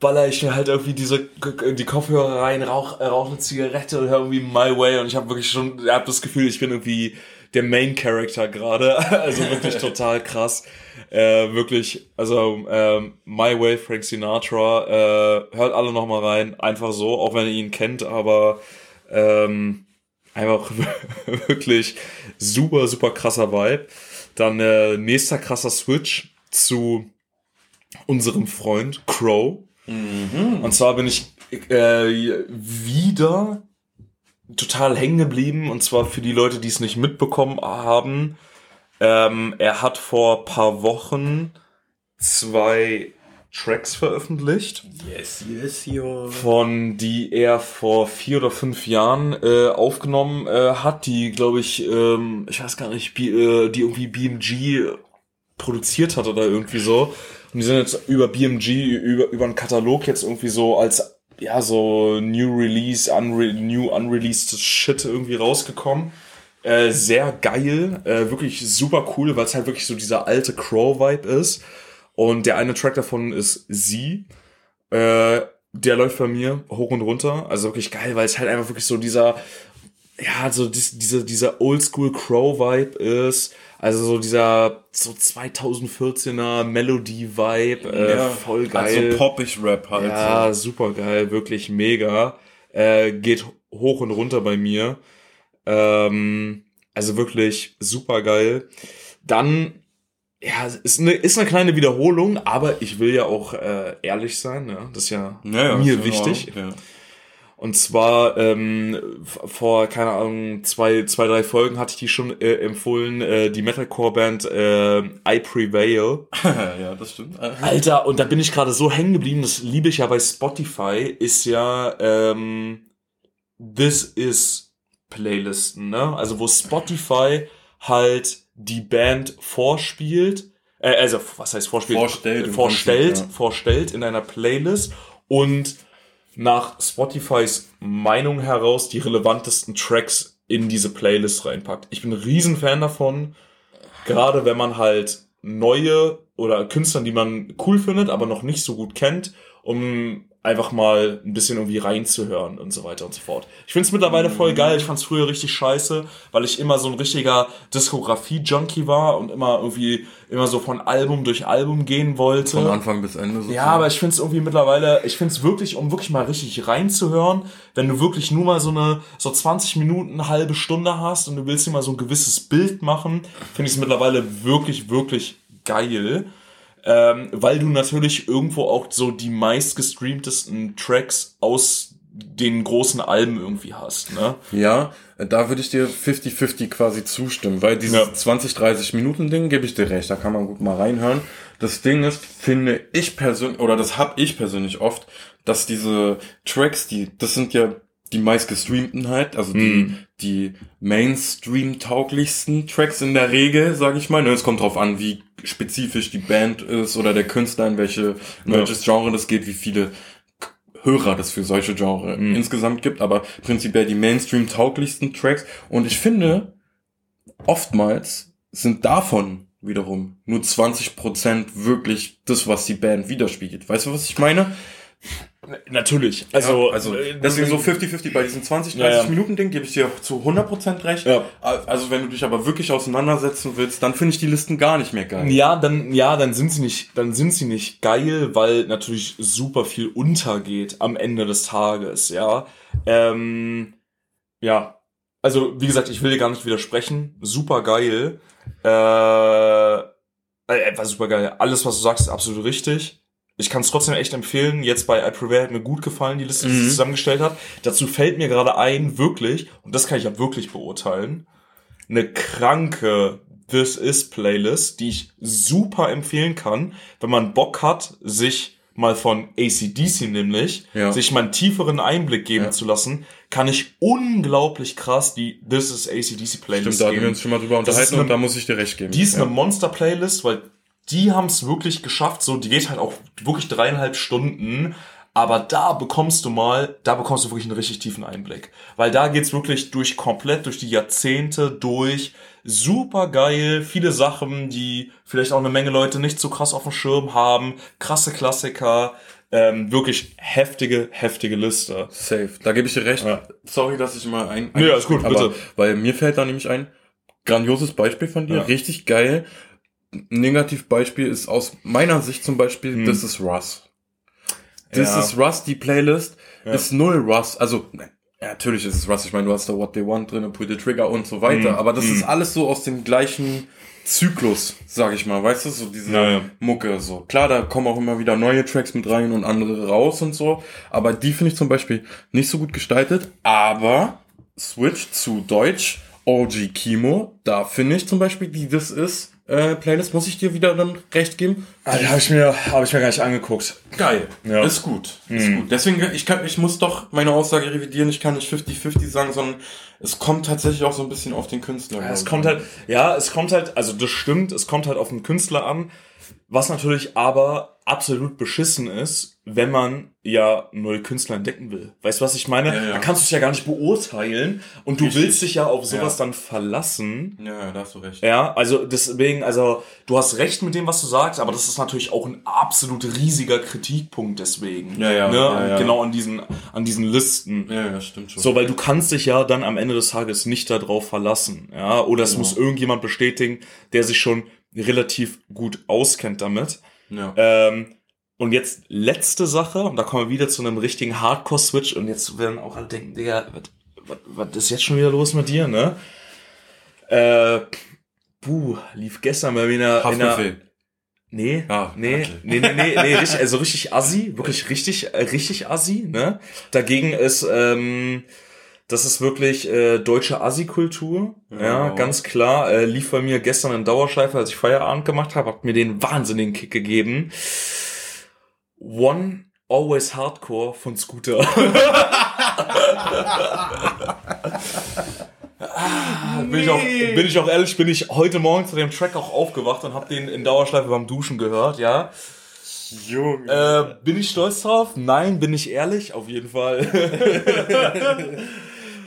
baller ich mir halt irgendwie diese die Kopfhörer rein, rauch, äh, rauch eine Zigarette und höre irgendwie My Way und ich habe wirklich schon, habe das Gefühl, ich bin irgendwie der Main Character gerade. Also wirklich total krass. Äh, wirklich, also ähm, My Way, Frank Sinatra, äh, hört alle noch mal rein, einfach so, auch wenn ihr ihn kennt, aber ähm, einfach wirklich super, super krasser Vibe. Dann äh, nächster krasser Switch zu unserem Freund Crow. Und zwar bin ich äh, wieder total hängen geblieben. Und zwar für die Leute, die es nicht mitbekommen haben. Ähm, er hat vor paar Wochen zwei Tracks veröffentlicht Yes, yes, yo. von die er vor vier oder fünf Jahren äh, aufgenommen äh, hat, die glaube ich, ähm, ich weiß gar nicht, B, äh, die irgendwie BMG produziert hat oder irgendwie so. Und die sind jetzt über BMG, über, über einen Katalog jetzt irgendwie so als, ja, so New Release, unre New Unreleased Shit irgendwie rausgekommen. Äh, sehr geil, äh, wirklich super cool, weil es halt wirklich so dieser alte Crow-Vibe ist. Und der eine Track davon ist Sie. Äh, der läuft bei mir hoch und runter. Also wirklich geil, weil es halt einfach wirklich so dieser, ja, so dies, dieser, dieser Oldschool Crow-Vibe ist. Also so dieser so 2014er Melody-Vibe. Äh, Ja, voll geil. Also poppig Rap halt. Ja, super geil, wirklich mega. Äh, geht hoch und runter bei mir. Ähm, also wirklich super geil. Dann, ja, ist eine, ist eine kleine Wiederholung, aber ich will ja auch äh, ehrlich sein, ja. Das ist ja, Ja, ja, mir wichtig. Ja. Und zwar ähm, vor, keine Ahnung, zwei, zwei, drei Folgen hatte ich die schon äh, empfohlen, äh, die Metalcore-Band äh, I Prevail. ja, das stimmt. Alter, und da bin ich gerade so hängen geblieben, das liebe ich ja bei Spotify, ist ja ähm, This is Playlisten, ne? Also wo Spotify halt die Band vorspielt, äh, also was heißt vorspielt? Vorstellt vorstellt, Prinzip, ja. vorstellt in einer Playlist und nach Spotifys Meinung heraus die relevantesten Tracks in diese Playlist reinpackt. Ich bin ein Riesenfan davon, gerade wenn man halt neue oder Künstler, die man cool findet, aber noch nicht so gut kennt, um einfach mal ein bisschen irgendwie reinzuhören und so weiter und so fort. Ich find's mittlerweile voll geil. Ich fand's früher richtig scheiße, weil ich immer so ein richtiger Diskografie-Junkie war und immer irgendwie immer so von Album durch Album gehen wollte. Von Anfang bis Ende. Ja, aber ich find's irgendwie mittlerweile, ich find's wirklich, um wirklich mal richtig reinzuhören, wenn du wirklich nur mal so eine, so 20 Minuten, eine halbe Stunde hast und du willst dir mal so ein gewisses Bild machen, finde ich es mittlerweile wirklich, wirklich geil ähm, weil du natürlich irgendwo auch so die meistgestreamtesten Tracks aus den großen Alben irgendwie hast, ne? Ja, da würde ich dir 50-50 quasi zustimmen, weil dieses ja. 20, 30 Minuten Ding gebe ich dir recht, da kann man gut mal reinhören. Das Ding ist, finde ich persönlich, oder das habe ich persönlich oft, dass diese Tracks, die, das sind ja die meistgestreamten halt, also die, mm. die Mainstream-tauglichsten Tracks in der Regel, sage ich mal. Ne, es kommt drauf an, wie spezifisch die Band ist oder der Künstler, in welche, in welches Genre das geht, wie viele Hörer das für solche Genre mm. insgesamt gibt, aber prinzipiell die Mainstream-tauglichsten Tracks. Und ich finde, oftmals sind davon wiederum nur 20% wirklich das, was die Band widerspiegelt. Weißt du, was ich meine? Natürlich. Also, ja, also äh, deswegen so 50-50 bei diesem 20, 30 ja, ja. Minuten Ding gebe ich dir zu 100% recht. Ja. Also wenn du dich aber wirklich auseinandersetzen willst, dann finde ich die Listen gar nicht mehr geil. Ja, dann ja, dann sind sie nicht, dann sind sie nicht geil, weil natürlich super viel untergeht am Ende des Tages, ja. Ähm, ja. Also, wie gesagt, ich will dir gar nicht widersprechen. Super geil. Äh, äh, war super geil. Alles, was du sagst, ist absolut richtig. Ich kann es trotzdem echt empfehlen. Jetzt bei I Prevail hat mir gut gefallen, die Liste, die sie mhm. zusammengestellt hat. Dazu fällt mir gerade ein, wirklich, und das kann ich ja wirklich beurteilen, eine kranke This Is Playlist, die ich super empfehlen kann, wenn man Bock hat, sich mal von ACDC nämlich, ja. sich mal einen tieferen Einblick geben ja. zu lassen, kann ich unglaublich krass die This is ACDC Playlist Stimmt, da haben wir uns schon mal drüber unterhalten eine, und da muss ich dir recht geben. Die ist ja. eine Monster Playlist, weil die haben es wirklich geschafft. So, die geht halt auch wirklich dreieinhalb Stunden. Aber da bekommst du mal, da bekommst du wirklich einen richtig tiefen Einblick. Weil da geht's wirklich durch komplett, durch die Jahrzehnte durch. Super geil, viele Sachen, die vielleicht auch eine Menge Leute nicht so krass auf dem Schirm haben. Krasse Klassiker. Ähm, wirklich heftige, heftige Liste. Safe. Da gebe ich dir recht. Ja. Sorry, dass ich mal ein. ein ja, ist gut, aber, bitte. Weil mir fällt da nämlich ein grandioses Beispiel von dir. Ja. Richtig geil. Negativbeispiel ist aus meiner Sicht zum Beispiel hm. This is Russ. This ja. is Russ, die Playlist, ja. ist null Russ. Also, ja, natürlich ist es Russ. Ich meine, du hast da What They Want drin, Pull the Trigger und so weiter. Hm. Aber das hm. ist alles so aus dem gleichen Zyklus, sag ich mal. Weißt du, so diese ja, Mucke, so. Klar, da kommen auch immer wieder neue Tracks mit rein und andere raus und so. Aber die finde ich zum Beispiel nicht so gut gestaltet. Aber Switch zu Deutsch, OG Kimo, da finde ich zum Beispiel, die das ist, äh, Playlist, muss ich dir wieder dann recht geben. Ah, die habe ich mir, habe ich mir gar nicht angeguckt. Geil. Ja. Ist gut. Ist mhm. gut. Deswegen, ich kann, ich muss doch meine Aussage revidieren. Ich kann nicht 50-50 sagen, sondern es kommt tatsächlich auch so ein bisschen auf den Künstler. Ja, es kommt halt, ja, es kommt halt, also das stimmt, es kommt halt auf den Künstler an. Was natürlich aber absolut beschissen ist, wenn man ja neue Künstler entdecken will. Weißt du, was ich meine? Ja, ja. Da kannst du es ja gar nicht beurteilen und du Richtig. willst dich ja auf sowas ja. dann verlassen. Ja, da hast du recht. Ja, also deswegen, also du hast recht mit dem, was du sagst, aber das ist natürlich auch ein absolut riesiger Kritikpunkt deswegen. Ja, ja. Ne? ja, ja. Genau an diesen, an diesen Listen. Ja, ja, stimmt schon. So, weil du kannst dich ja dann am Ende des Tages nicht darauf verlassen. Ja, oder es genau. muss irgendjemand bestätigen, der sich schon relativ gut auskennt damit. Ja. Ähm, und jetzt letzte Sache, und da kommen wir wieder zu einem richtigen Hardcore-Switch, und jetzt werden auch alle denken, Digga, was, was, was ist jetzt schon wieder los mit dir, ne? Äh, buh, lief gestern mal wieder in einer... Nee, ah, nee, okay. nee, nee, nee, nee, richtig, also richtig assi, wirklich richtig, richtig assi, ne? Dagegen ist, ähm, das ist wirklich äh, deutsche Assi-Kultur. Ja, ja, ganz klar. Äh, lief bei mir gestern in Dauerschleife, als ich Feierabend gemacht habe, hat mir den wahnsinnigen Kick gegeben. One Always Hardcore von Scooter. ah, bin, ich auch, bin ich auch ehrlich, bin ich heute Morgen zu dem Track auch aufgewacht und habe den in Dauerschleife beim Duschen gehört, ja. Junge. Äh, bin ich stolz drauf? Nein, bin ich ehrlich? Auf jeden Fall.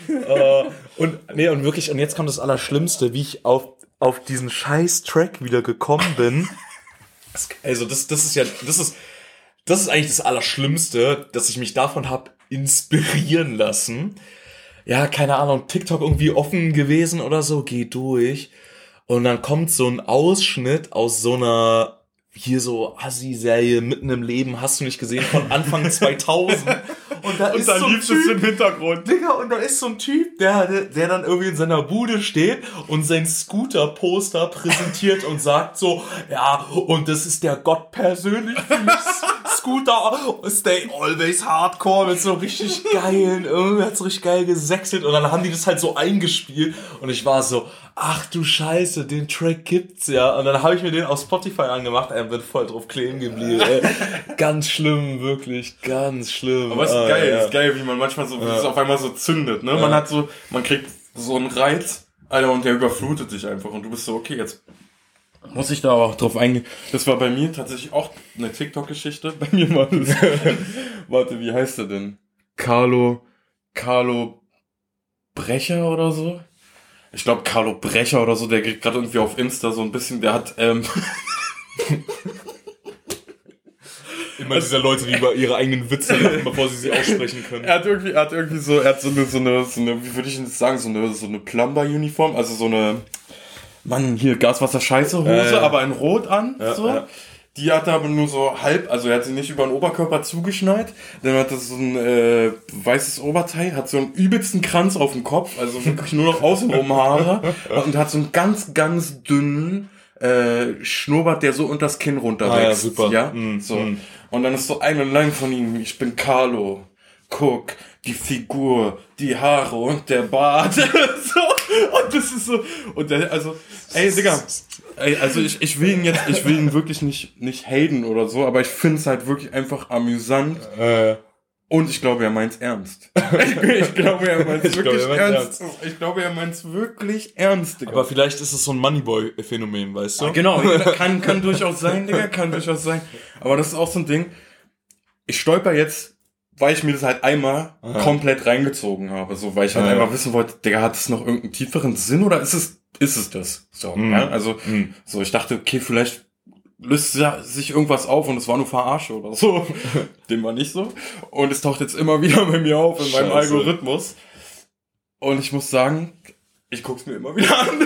uh, und nee, und wirklich, und jetzt kommt das Allerschlimmste, wie ich auf, auf diesen scheiß Track wieder gekommen bin. Also, das, das ist ja, das ist, das ist eigentlich das Allerschlimmste, dass ich mich davon hab inspirieren lassen. Ja, keine Ahnung, TikTok irgendwie offen gewesen oder so, geh durch. Und dann kommt so ein Ausschnitt aus so einer hier so Assi-Serie mitten im Leben, hast du nicht gesehen, von Anfang 2000. Und da Und ist dann so ein lief es Typ, im Hintergrund. Digga, und da ist so ein Typ, der, der, der dann irgendwie in seiner Bude steht und sein Scooter-Poster präsentiert und sagt so, ja, und das ist der Gott persönlich für mich. Scooter, stay always hardcore mit so richtig geilen, irgendwie hat so richtig geil gesächselt und dann haben die das halt so eingespielt und ich war so, ach du Scheiße, den Track gibt's ja. Und dann habe ich mir den auf Spotify angemacht, ey, bin voll drauf kleben geblieben, ey. Ganz schlimm, wirklich, ganz schlimm. Aber es ist Ah, geil, ja. ist geil, wie man manchmal so, wie es auf einmal so zündet, ne? Man hat so, man kriegt so einen Reiz, Alter, und der überflutet dich einfach und du bist so, okay, jetzt muss ich da aber auch drauf eingehen. Das war bei mir tatsächlich auch eine TikTok-Geschichte. Bei mir war das, warte, wie heißt er denn? Carlo, Carlo Brecher oder so? Ich glaube Carlo Brecher oder so, der geht gerade irgendwie auf Insta so ein bisschen, der hat, ähm, Immer diese Leute, die über ihre eigenen Witze lachen, bevor sie sie aussprechen können. Er hat irgendwie, er hat irgendwie so, er hat so eine, so eine, so eine wie würde ich denn das sagen, so eine, so eine Plumber-Uniform, also so eine, Mann, hier Gaswasser-Scheiße-Hose, Ja, ja. aber in Rot an, so. ja. Die hat er aber nur so halb, also er hat sie nicht über den Oberkörper zugeschneit, dann hat er so ein äh, weißes Oberteil, hat so einen übelsten Kranz auf dem Kopf, also wirklich nur noch außenrum Haare und hat so einen ganz, ganz dünnen äh, Schnurrbart, der so unters Kinn runterwächst. Ah, ja, super. Ja, Mm, so. mm. Und dann ist so eine Line von ihm, ich bin Carlo. Guck, die Figur, die Haare und der Bart. so, und das ist so. Und der, also, ey, Digga. Ey, also ich, ich will ihn jetzt, ich will ihn wirklich nicht, nicht haten oder so, aber ich finde es halt wirklich einfach amüsant. Äh, Und ich glaube, er meint's ernst. Ich, ich glaube, er meint's Ich glaube, wirklich er meint's ernst. Ich glaube, er meint's wirklich ernst, Digga. aber vielleicht ist es so ein Moneyboy-Phänomen, weißt du? Genau, kann, kann durchaus sein, Digga, kann durchaus sein. Aber das ist auch so ein Ding. Ich stolper jetzt, weil ich mir das halt einmal komplett reingezogen habe. So, weil ich halt Ja. einfach wissen wollte, Digga, hat es noch irgendeinen tieferen Sinn oder ist es, ist es das? So, ja, also, Mhm. so, ich dachte, okay, vielleicht löst sich irgendwas auf und es war nur Verarsche oder so. Dem war nicht so. Und es taucht jetzt immer wieder bei mir auf in meinem Scheiße. Algorithmus. Und ich muss sagen, ich guck's mir immer wieder an.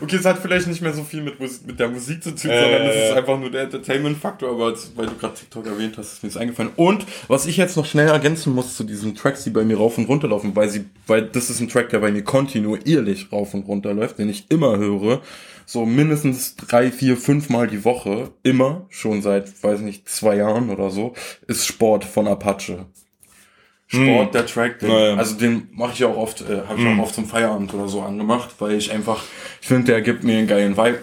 Okay, es hat vielleicht nicht mehr so viel mit, Mus- mit der Musik zu tun, Äh, sondern es ist einfach nur der Entertainment-Faktor, aber als, weil du gerade TikTok erwähnt hast, ist mir das eingefallen. Und was ich jetzt noch schnell ergänzen muss zu diesen Tracks, die bei mir rauf und runter laufen, weil sie, weil das ist ein Track, der bei mir kontinuierlich rauf und runter läuft, den ich immer höre, so mindestens drei, vier, fünf Mal die Woche, immer, schon seit, weiß nicht, zwei Jahren oder so, ist Sport von Apache. Sport, Hm. der Track, den, Naja. also den mache ich auch oft, äh, habe ich Hm. auch oft zum Feierabend oder so angemacht, weil ich einfach, ich finde, der gibt mir einen geilen Vibe.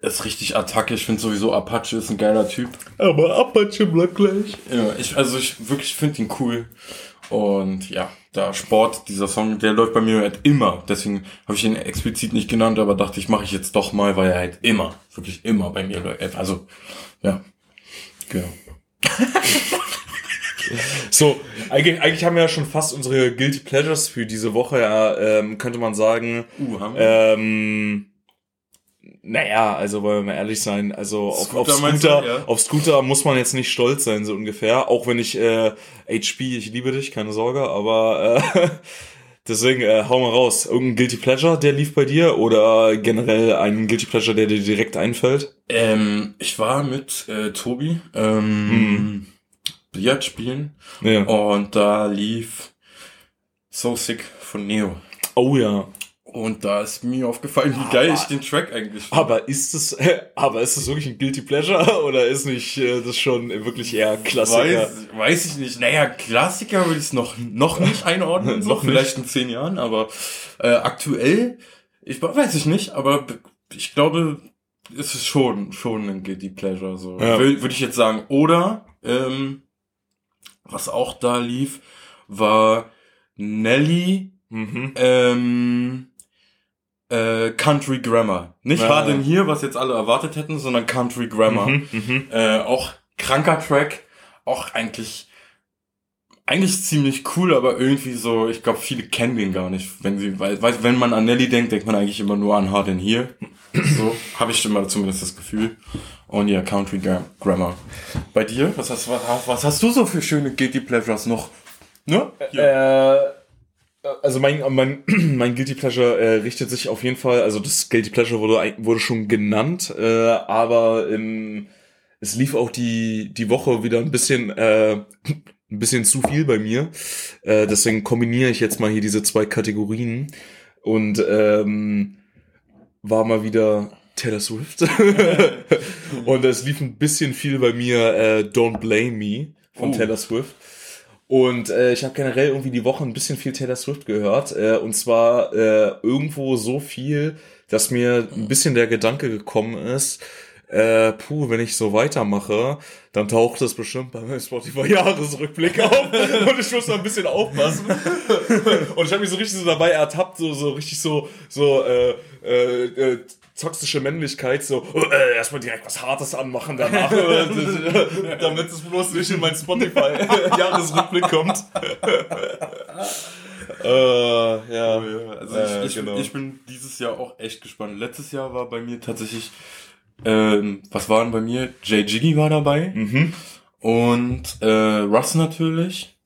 Ist richtig Attacke, ich finde sowieso Apache ist ein geiler Typ. Aber Apache bleibt gleich. Ja, ich, also ich wirklich finde ihn cool. Und ja, da Sport, dieser Song, der läuft bei mir halt immer. Deswegen habe ich ihn explizit nicht genannt, aber dachte ich, mache ich jetzt doch mal, weil er halt immer, wirklich immer bei mir läuft. Also, ja. Genau. So, eigentlich, eigentlich haben wir ja schon fast unsere Guilty Pleasures für diese Woche, ja, ähm, könnte man sagen. Uh, haben wir? Ähm, naja, also wollen wir mal ehrlich sein, also auf, auf Scooter Scooter, du, ja? auf Scooter muss man jetzt nicht stolz sein, so ungefähr. Auch wenn ich äh, HP, ich liebe dich, keine Sorge, aber äh, deswegen äh, hau mal raus. Irgendein Guilty Pleasure, der lief bei dir oder generell ein Guilty Pleasure, der dir direkt einfällt? Ähm, ich war mit äh, Tobi ähm, Billard spielen Ja. und da lief So Sick von Neo. Oh ja. Und da ist mir aufgefallen, wie geil ich den Track eigentlich finde. Aber ist es, aber ist es wirklich ein Guilty Pleasure oder ist nicht äh, das schon wirklich eher Klassiker? Weiß, weiß ich nicht. Naja, Klassiker würde ich es noch, noch nicht einordnen. so, Noch nicht. vielleicht in zehn Jahren, aber äh, aktuell, ich weiß ich nicht, aber ich glaube, es ist schon, schon ein Guilty Pleasure. So. Ja. Würde würd ich jetzt sagen. Oder, ähm, was auch da lief, war Nelly, Mhm. ähm, äh, Country Grammar. Nicht Ja. Hard in hier, was jetzt alle erwartet hätten, sondern Country Grammar. Mhm. Mhm. Äh, auch kranker Track, auch eigentlich eigentlich ziemlich cool, aber irgendwie so, ich glaube, viele kennen den gar nicht. Wenn sie, weil, weil wenn man an Nelly denkt, denkt man eigentlich immer nur an Hard in Here. So habe ich immer zumindest das Gefühl. Und ja, Country Grammar. Bei dir? Was hast, was, was hast du so für schöne Guilty Pleasures noch? Ne? Äh, also mein, mein, mein Guilty Pleasure äh, richtet sich auf jeden Fall, also das Guilty Pleasure wurde, wurde schon genannt, äh, aber im, es lief auch die, die Woche wieder ein bisschen, äh, ein bisschen zu viel bei mir. Äh, deswegen kombiniere ich jetzt mal hier diese zwei Kategorien und ähm, war mal wieder Taylor Swift. und es lief ein bisschen viel bei mir äh, Don't Blame Me von oh. Taylor Swift. Und äh, ich habe generell irgendwie die Woche ein bisschen viel Taylor Swift gehört. Äh, und zwar äh, irgendwo so viel, dass mir ein bisschen der Gedanke gekommen ist, äh, puh, wenn ich so weitermache, dann taucht das bestimmt bei meinem Spotify-Jahresrückblick auf und ich muss da ein bisschen aufpassen. und ich habe mich so richtig so dabei ertappt, so, so richtig so, so, äh, äh, äh toxische Männlichkeit, so äh, erstmal direkt was Hartes anmachen danach, damit es bloß nicht in mein Spotify-Jahresrückblick kommt. äh, ja. Also ich, äh, ich, genau. ich bin dieses Jahr auch echt gespannt. Letztes Jahr war bei mir tatsächlich ähm, was waren bei mir? Jay Jiggy war dabei. Mhm. Und äh, Russ natürlich.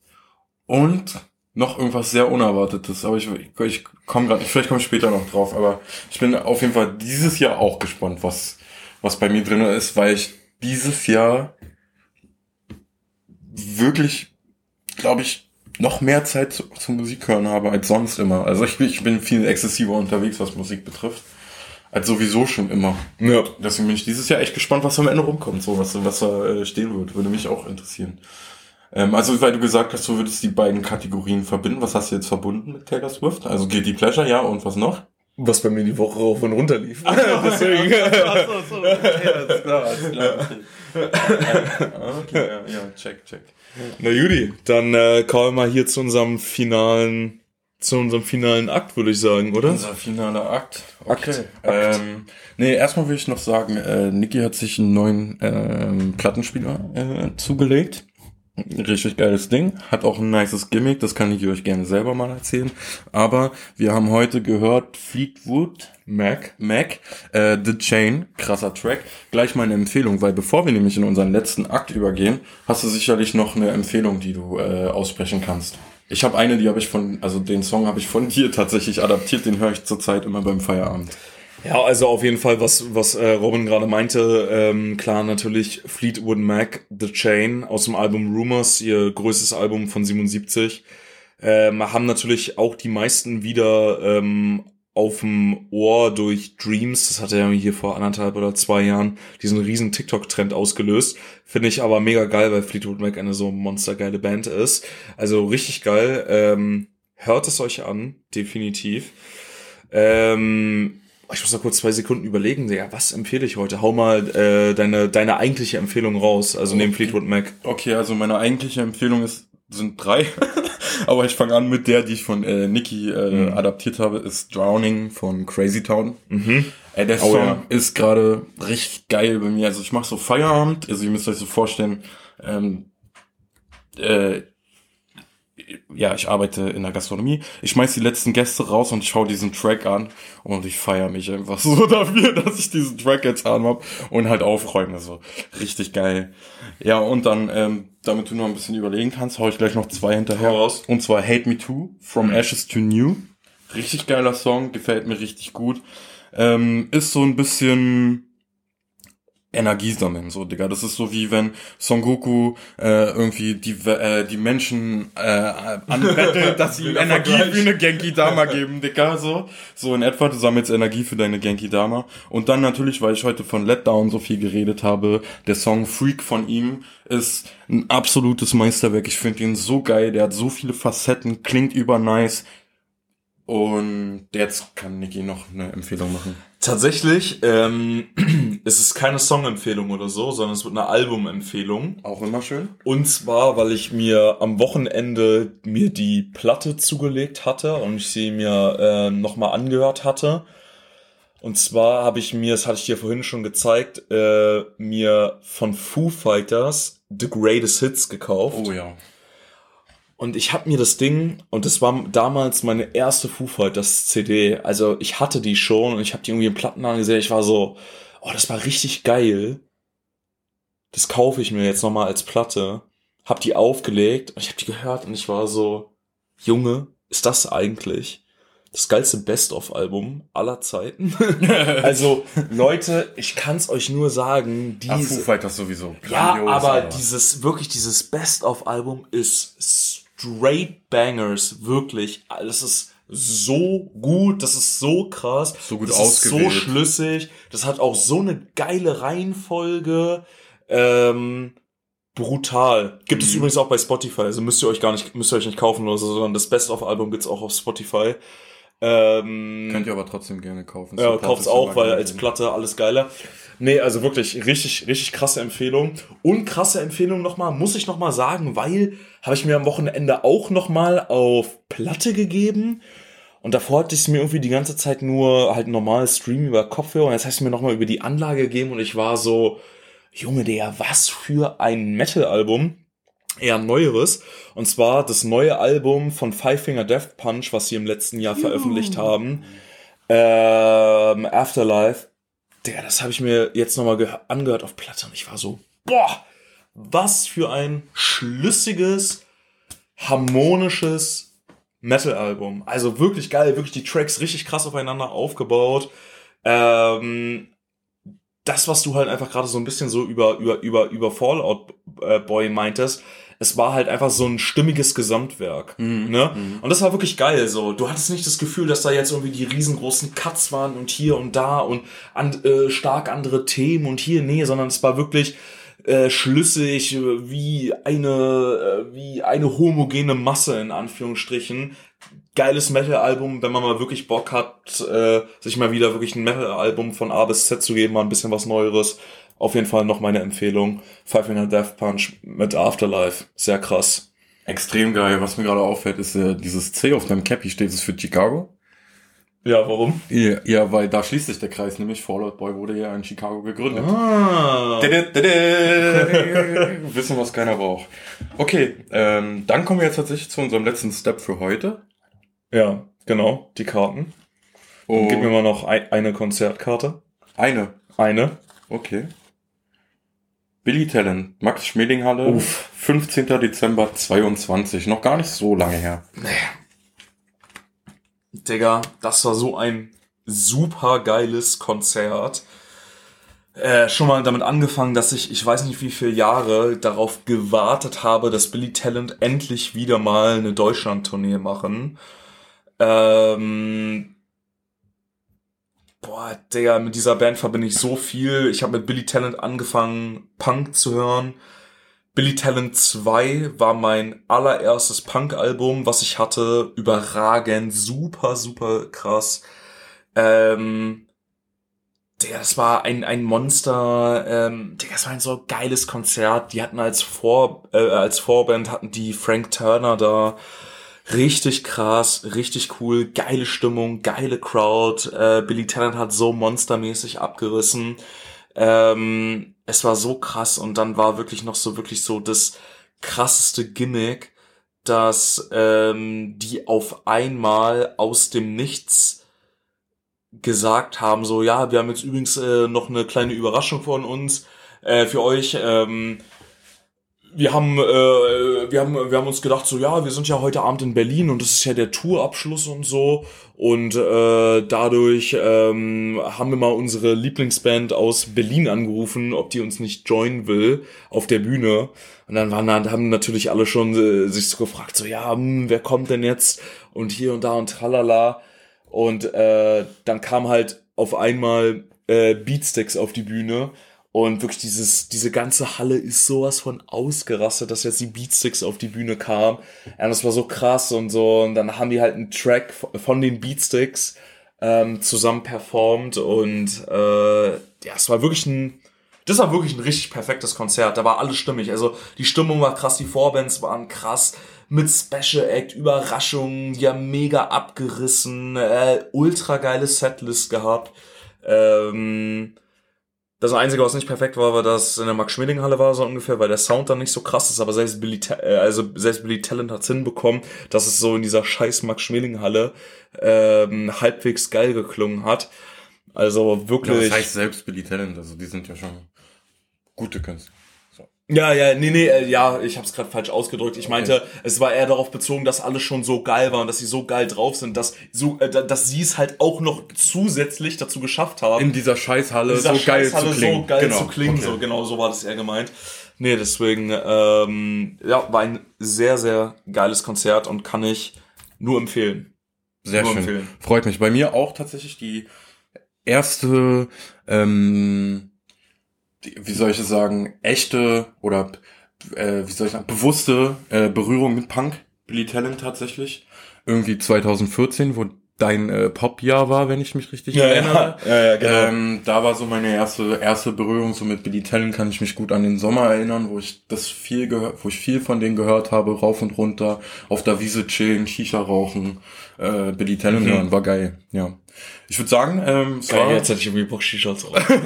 Und noch irgendwas sehr Unerwartetes. Aber ich, ich, ich komme gerade, vielleicht komme ich später noch drauf. Aber ich bin auf jeden Fall dieses Jahr auch gespannt, was, was bei mir drin ist, weil ich dieses Jahr wirklich, glaube ich, noch mehr Zeit zu, zu Musik hören habe als sonst immer. Also ich, ich bin viel exzessiver unterwegs, was Musik betrifft als sowieso schon immer. Ja. Deswegen bin ich dieses Jahr echt gespannt, was am Ende rumkommt, so was, was da äh, stehen wird. Würde mich auch interessieren. Ähm, also, weil du gesagt hast, du würdest die beiden Kategorien verbinden. Was hast du jetzt verbunden mit Taylor Swift? Also Guilty Pleasure, ja, und was noch? Was bei mir die Woche rauf und runter lief. Ach, Deswegen. Ach so, so. Okay, alles klar, alles klar. Okay, ja, ja, check, check. Na Judy, dann äh, kommen wir mal hier zu unserem finalen zu unserem finalen Akt, würde ich sagen, oder? Unser finaler Akt. Okay. Akt. Ähm, nee, erstmal würde ich noch sagen, äh, Niki hat sich einen neuen ähm, Plattenspieler äh, zugelegt. Richtig geiles Ding. Hat auch ein nices Gimmick, das kann ich euch gerne selber mal erzählen. Aber wir haben heute gehört Fleetwood Mac, Mac, äh, The Chain, krasser Track. Gleich mal eine Empfehlung, weil bevor wir nämlich in unseren letzten Akt übergehen, hast du sicherlich noch eine Empfehlung, die du äh, aussprechen kannst. Ich habe eine, die habe ich von, also den Song habe ich von dir tatsächlich adaptiert, den höre ich zurzeit immer beim Feierabend. Ja, also auf jeden Fall, was, was äh, Robin gerade meinte, ähm, klar natürlich Fleetwood Mac, The Chain aus dem Album Rumors, ihr größtes Album von 77. Ähm, haben natürlich auch die meisten wieder ähm, auf dem Ohr durch Dreams. Das hat er ja hier vor anderthalb oder zwei Jahren diesen riesen TikTok-Trend ausgelöst. Finde ich aber mega geil, weil Fleetwood Mac eine so monstergeile Band ist. Also richtig geil. Ähm, hört es euch an, definitiv. Ähm, ich muss noch kurz zwei Sekunden überlegen, ja, was empfehle ich heute? Hau mal äh, deine, deine eigentliche Empfehlung raus, also okay. neben Fleetwood Mac. Okay, also meine eigentliche Empfehlung ist, sind drei. Aber ich fange an mit der, die ich von äh, Nicky äh, mhm. adaptiert habe, ist Drowning von Crazy Town. Mhm. Äh, der oh, Song ja. ist gerade richtig geil bei mir. Also ich mache so Feierabend, also ihr müsst euch so vorstellen, ähm, äh, ja, ich arbeite in der Gastronomie. Ich schmeiß die letzten Gäste raus und ich schaue diesen Track an und ich feiere mich einfach so dafür, dass ich diesen Track jetzt an habe und halt aufräume. So richtig geil. Ja, und dann, ähm, damit du noch ein bisschen überlegen kannst, hau ich gleich noch zwei hinterher raus. Und zwar Hate Me Too, From Ashes to New. Richtig geiler Song, gefällt mir richtig gut. Ähm, ist so ein bisschen Energie sammeln, so, Digga. Das ist so wie wenn Son Goku äh, irgendwie die, äh, die Menschen äh, anbettelt, dass sie ihm Energie für eine Genki Dama geben, Digga, so. So in etwa, du sammelst Energie für deine Genki Dama. Und dann natürlich, weil ich heute von Letdown so viel geredet habe, der Song Freak von ihm ist ein absolutes Meisterwerk. Ich finde ihn so geil, der hat so viele Facetten, klingt über nice. Und jetzt kann Niki noch eine Empfehlung machen. Tatsächlich ähm, es ist keine Songempfehlung oder so, sondern es wird eine Albumempfehlung. Auch immer schön. Und zwar, weil ich mir am Wochenende mir die Platte zugelegt hatte und ich sie mir äh, nochmal angehört hatte. Und zwar habe ich mir, das hatte ich dir vorhin schon gezeigt, äh, mir von Foo Fighters The Greatest Hits gekauft. Oh ja. Und ich habe mir das Ding, und das war damals meine erste Foo Fighters CD, also ich hatte die schon und ich habe die irgendwie im Plattenladen gesehen, ich war so, oh, das war richtig geil. Das kaufe ich mir jetzt nochmal als Platte. Hab die aufgelegt und ich habe die gehört und ich war so, Junge, ist das eigentlich das geilste Best-of-Album aller Zeiten? also, Leute, ich kann's euch nur sagen, Ach, Foo diese, Fighters sowieso. ja, Grandios, aber dieses, wirklich dieses Best-of-Album ist straight Bangers, wirklich. Das ist so gut, das ist so krass. So gut das ist so ausgewählt. schlüssig. Das hat auch so eine geile Reihenfolge. Ähm, brutal. Gibt es Mhm. übrigens auch bei Spotify, also müsst ihr euch gar nicht, müsst ihr euch nicht kaufen oder so, sondern das Best-of-Album gibt's auch auf Spotify. Ähm, Könnt ihr aber trotzdem gerne kaufen. ja, kauft's auch, weil als Platte alles geiler. Nee, also wirklich richtig, richtig krasse Empfehlung. Und krasse Empfehlung nochmal, muss ich nochmal sagen, weil habe ich mir am Wochenende auch nochmal auf Platte gegeben. Und davor hatte ich es mir irgendwie die ganze Zeit nur halt normal streamen über Kopfhörer. Und jetzt hast du mir nochmal über die Anlage gegeben und ich war so, Junge, der, was für ein Metal-Album. Eher neueres. Und zwar das neue Album von Five Finger Death Punch, was sie im letzten Jahr veröffentlicht haben. Ähm, Afterlife. Digga, das habe ich mir jetzt nochmal angehört auf Platte und ich war so, boah, was für ein schlüssiges, harmonisches Metal-Album. Also wirklich geil, wirklich die Tracks richtig krass aufeinander aufgebaut. Ähm, das, was du halt einfach gerade so ein bisschen so über, über, über, über Fallout äh, Boy meintest, es war halt einfach so ein stimmiges Gesamtwerk. Mhm. Ne? Und das war wirklich geil. So, du hattest nicht das Gefühl, dass da jetzt irgendwie die riesengroßen Cuts waren und hier und da und an, äh, stark andere Themen und hier, nee, sondern es war wirklich äh, schlüssig wie eine äh, wie eine homogene Masse in Anführungsstrichen. Geiles Metal-Album, wenn man mal wirklich Bock hat, äh, sich mal wieder wirklich ein Metal-Album von A bis Z zu geben, mal ein bisschen was Neueres. Auf jeden Fall noch meine Empfehlung. Five Finger Death Punch mit Afterlife. Sehr krass. Extrem geil. Was mir gerade auffällt, ist äh, dieses C auf deinem Cappy steht es für Chicago. Ja, warum? Ja, ja, weil da schließt sich der Kreis, nämlich Fallout Boy wurde ja in Chicago gegründet. Ah. Dada, dada. Wissen, was keiner braucht. Okay, ähm, dann kommen wir jetzt tatsächlich zu unserem letzten Step für heute. Ja, genau, die Karten. Oh, Gib mir mal noch ein, eine Konzertkarte. eine. Eine. Okay. Billy Talent, Max Schmelinghalle, Uff. 15. Dezember 22. Noch gar nicht so lange her. Digga, das war so ein super geiles Konzert. Äh, schon mal damit angefangen, dass ich, ich weiß nicht wie viele Jahre darauf gewartet habe, dass Billy Talent endlich wieder mal eine Deutschland-Tournee machen. Ähm, boah, Digga, mit dieser Band verbinde ich so viel. Ich habe mit Billy Talent angefangen, Punk zu hören. Billy Talent 2 war mein allererstes Punk-Album, was ich hatte. Überragend, super, super krass. Ähm, Digga, das war ein, ein Monster. Ähm, Digga, das war ein so geiles Konzert. Die hatten als Vor, äh, als Vorband hatten die Frank Turner da. Richtig krass, richtig cool, geile Stimmung, geile Crowd. Äh, Billy Talent hat so monstermäßig abgerissen. Ähm, es war so krass und dann war wirklich noch so wirklich so das krasseste Gimmick, dass ähm, die auf einmal aus dem Nichts gesagt haben, so ja, wir haben jetzt übrigens äh, noch eine kleine Überraschung von uns äh, für euch. Ähm, wir haben, äh, wir haben, wir haben uns gedacht, so ja, wir sind ja heute Abend in Berlin und das ist ja der Tourabschluss und so. Und äh, dadurch ähm, haben wir mal unsere Lieblingsband aus Berlin angerufen, ob die uns nicht joinen will auf der Bühne. Und dann waren dann haben natürlich alle schon äh, sich so gefragt, so ja, hm, wer kommt denn jetzt? Und hier und da und tralala. Und äh, dann kam halt auf einmal äh, Beatsticks auf die Bühne und wirklich dieses, diese ganze Halle ist sowas von ausgerastet, dass jetzt die Beatsticks auf die Bühne kam. Ja, das war so krass und so. Und dann haben die halt einen Track von den Beatsticks ähm, zusammen performt. Und äh, ja, es war wirklich ein, das war wirklich ein richtig perfektes Konzert. Da war alles stimmig. Also die Stimmung war krass, die Vorbands waren krass. Mit Special Act, Überraschungen, die haben mega abgerissen, äh, ultra geile Setlist gehabt. Ähm, Das Einzige, was nicht perfekt war, war, dass es in der Max-Schmeling-Halle war, so ungefähr, weil der Sound dann nicht so krass ist, aber selbst Billy, äh, also selbst Billy Talent hat's hinbekommen, dass es so in dieser scheiß Max-Schmeling-Halle ähm, halbwegs geil geklungen hat. Also Ja, wirklich. das heißt selbst Billy Talent, also die sind ja schon gute Künstler. Ja, ja, nee, nee, äh, ja, ich habe es gerade falsch ausgedrückt. Ich meinte, es war eher darauf bezogen, dass alles schon so geil war und dass sie so geil drauf sind, dass so, äh, da- dass sie es halt auch noch zusätzlich dazu geschafft haben, In dieser Scheißhalle dieser so geil Scheißhalle zu klingen. so geil genau. zu klingen. Okay. So genau so war das eher gemeint. Nee, deswegen ähm, ja, war ein sehr sehr geiles Konzert und kann ich nur empfehlen. Sehr Nur schön. empfehlen. Freut mich. Bei mir auch tatsächlich die erste, ähm, wie soll ich es sagen, echte oder äh, wie soll ich sagen, bewusste äh, Berührung mit Punk. Billy Talent tatsächlich. Irgendwie 2014, wo dein äh, Pop-Jahr war, wenn ich mich richtig erinnere. ja, ja, genau. Ähm, da war so meine erste erste Berührung so mit Billy Talent, kann ich mich gut an den Sommer erinnern, wo ich das viel gehört, wo ich viel von denen gehört habe, rauf und runter, auf der Wiese chillen, Shisha rauchen, äh, Billy Talent Mhm. hören, war geil, ja. Ich würde sagen, ähm, es war, Geil, jetzt hätte ich irgendwie Bock, Shisha zu rauchen.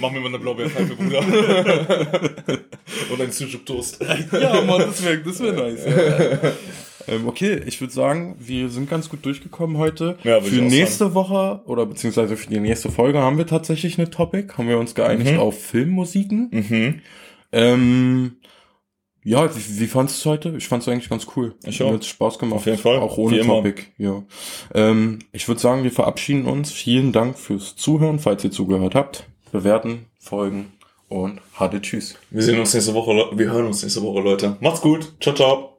Mach mir mal eine Blaubeerpfeife, Bruder. Und ein Sujuk-Toast. ja, Mann, das wäre das wär nice. Ja. ähm, okay, ich würde sagen, wir sind ganz gut durchgekommen heute. Ja, für nächste Woche oder beziehungsweise für die nächste Folge haben wir tatsächlich eine Topic. Haben wir uns geeinigt Mhm. auf Filmmusiken. Mhm. Ähm, ja, wie, wie fandest du heute? Ich fand es eigentlich ganz cool. Ich Mir auch. hat's Spaß gemacht. Auf jeden Fall. Auch ohne. Topic. Ja. Ähm, ich würde sagen, wir verabschieden uns. Vielen Dank fürs Zuhören, falls ihr zugehört habt. Bewerten, folgen und hatte Tschüss. Wir sehen uns nächste Woche, Le- wir hören uns nächste Woche, Leute. Macht's gut. Ciao, ciao.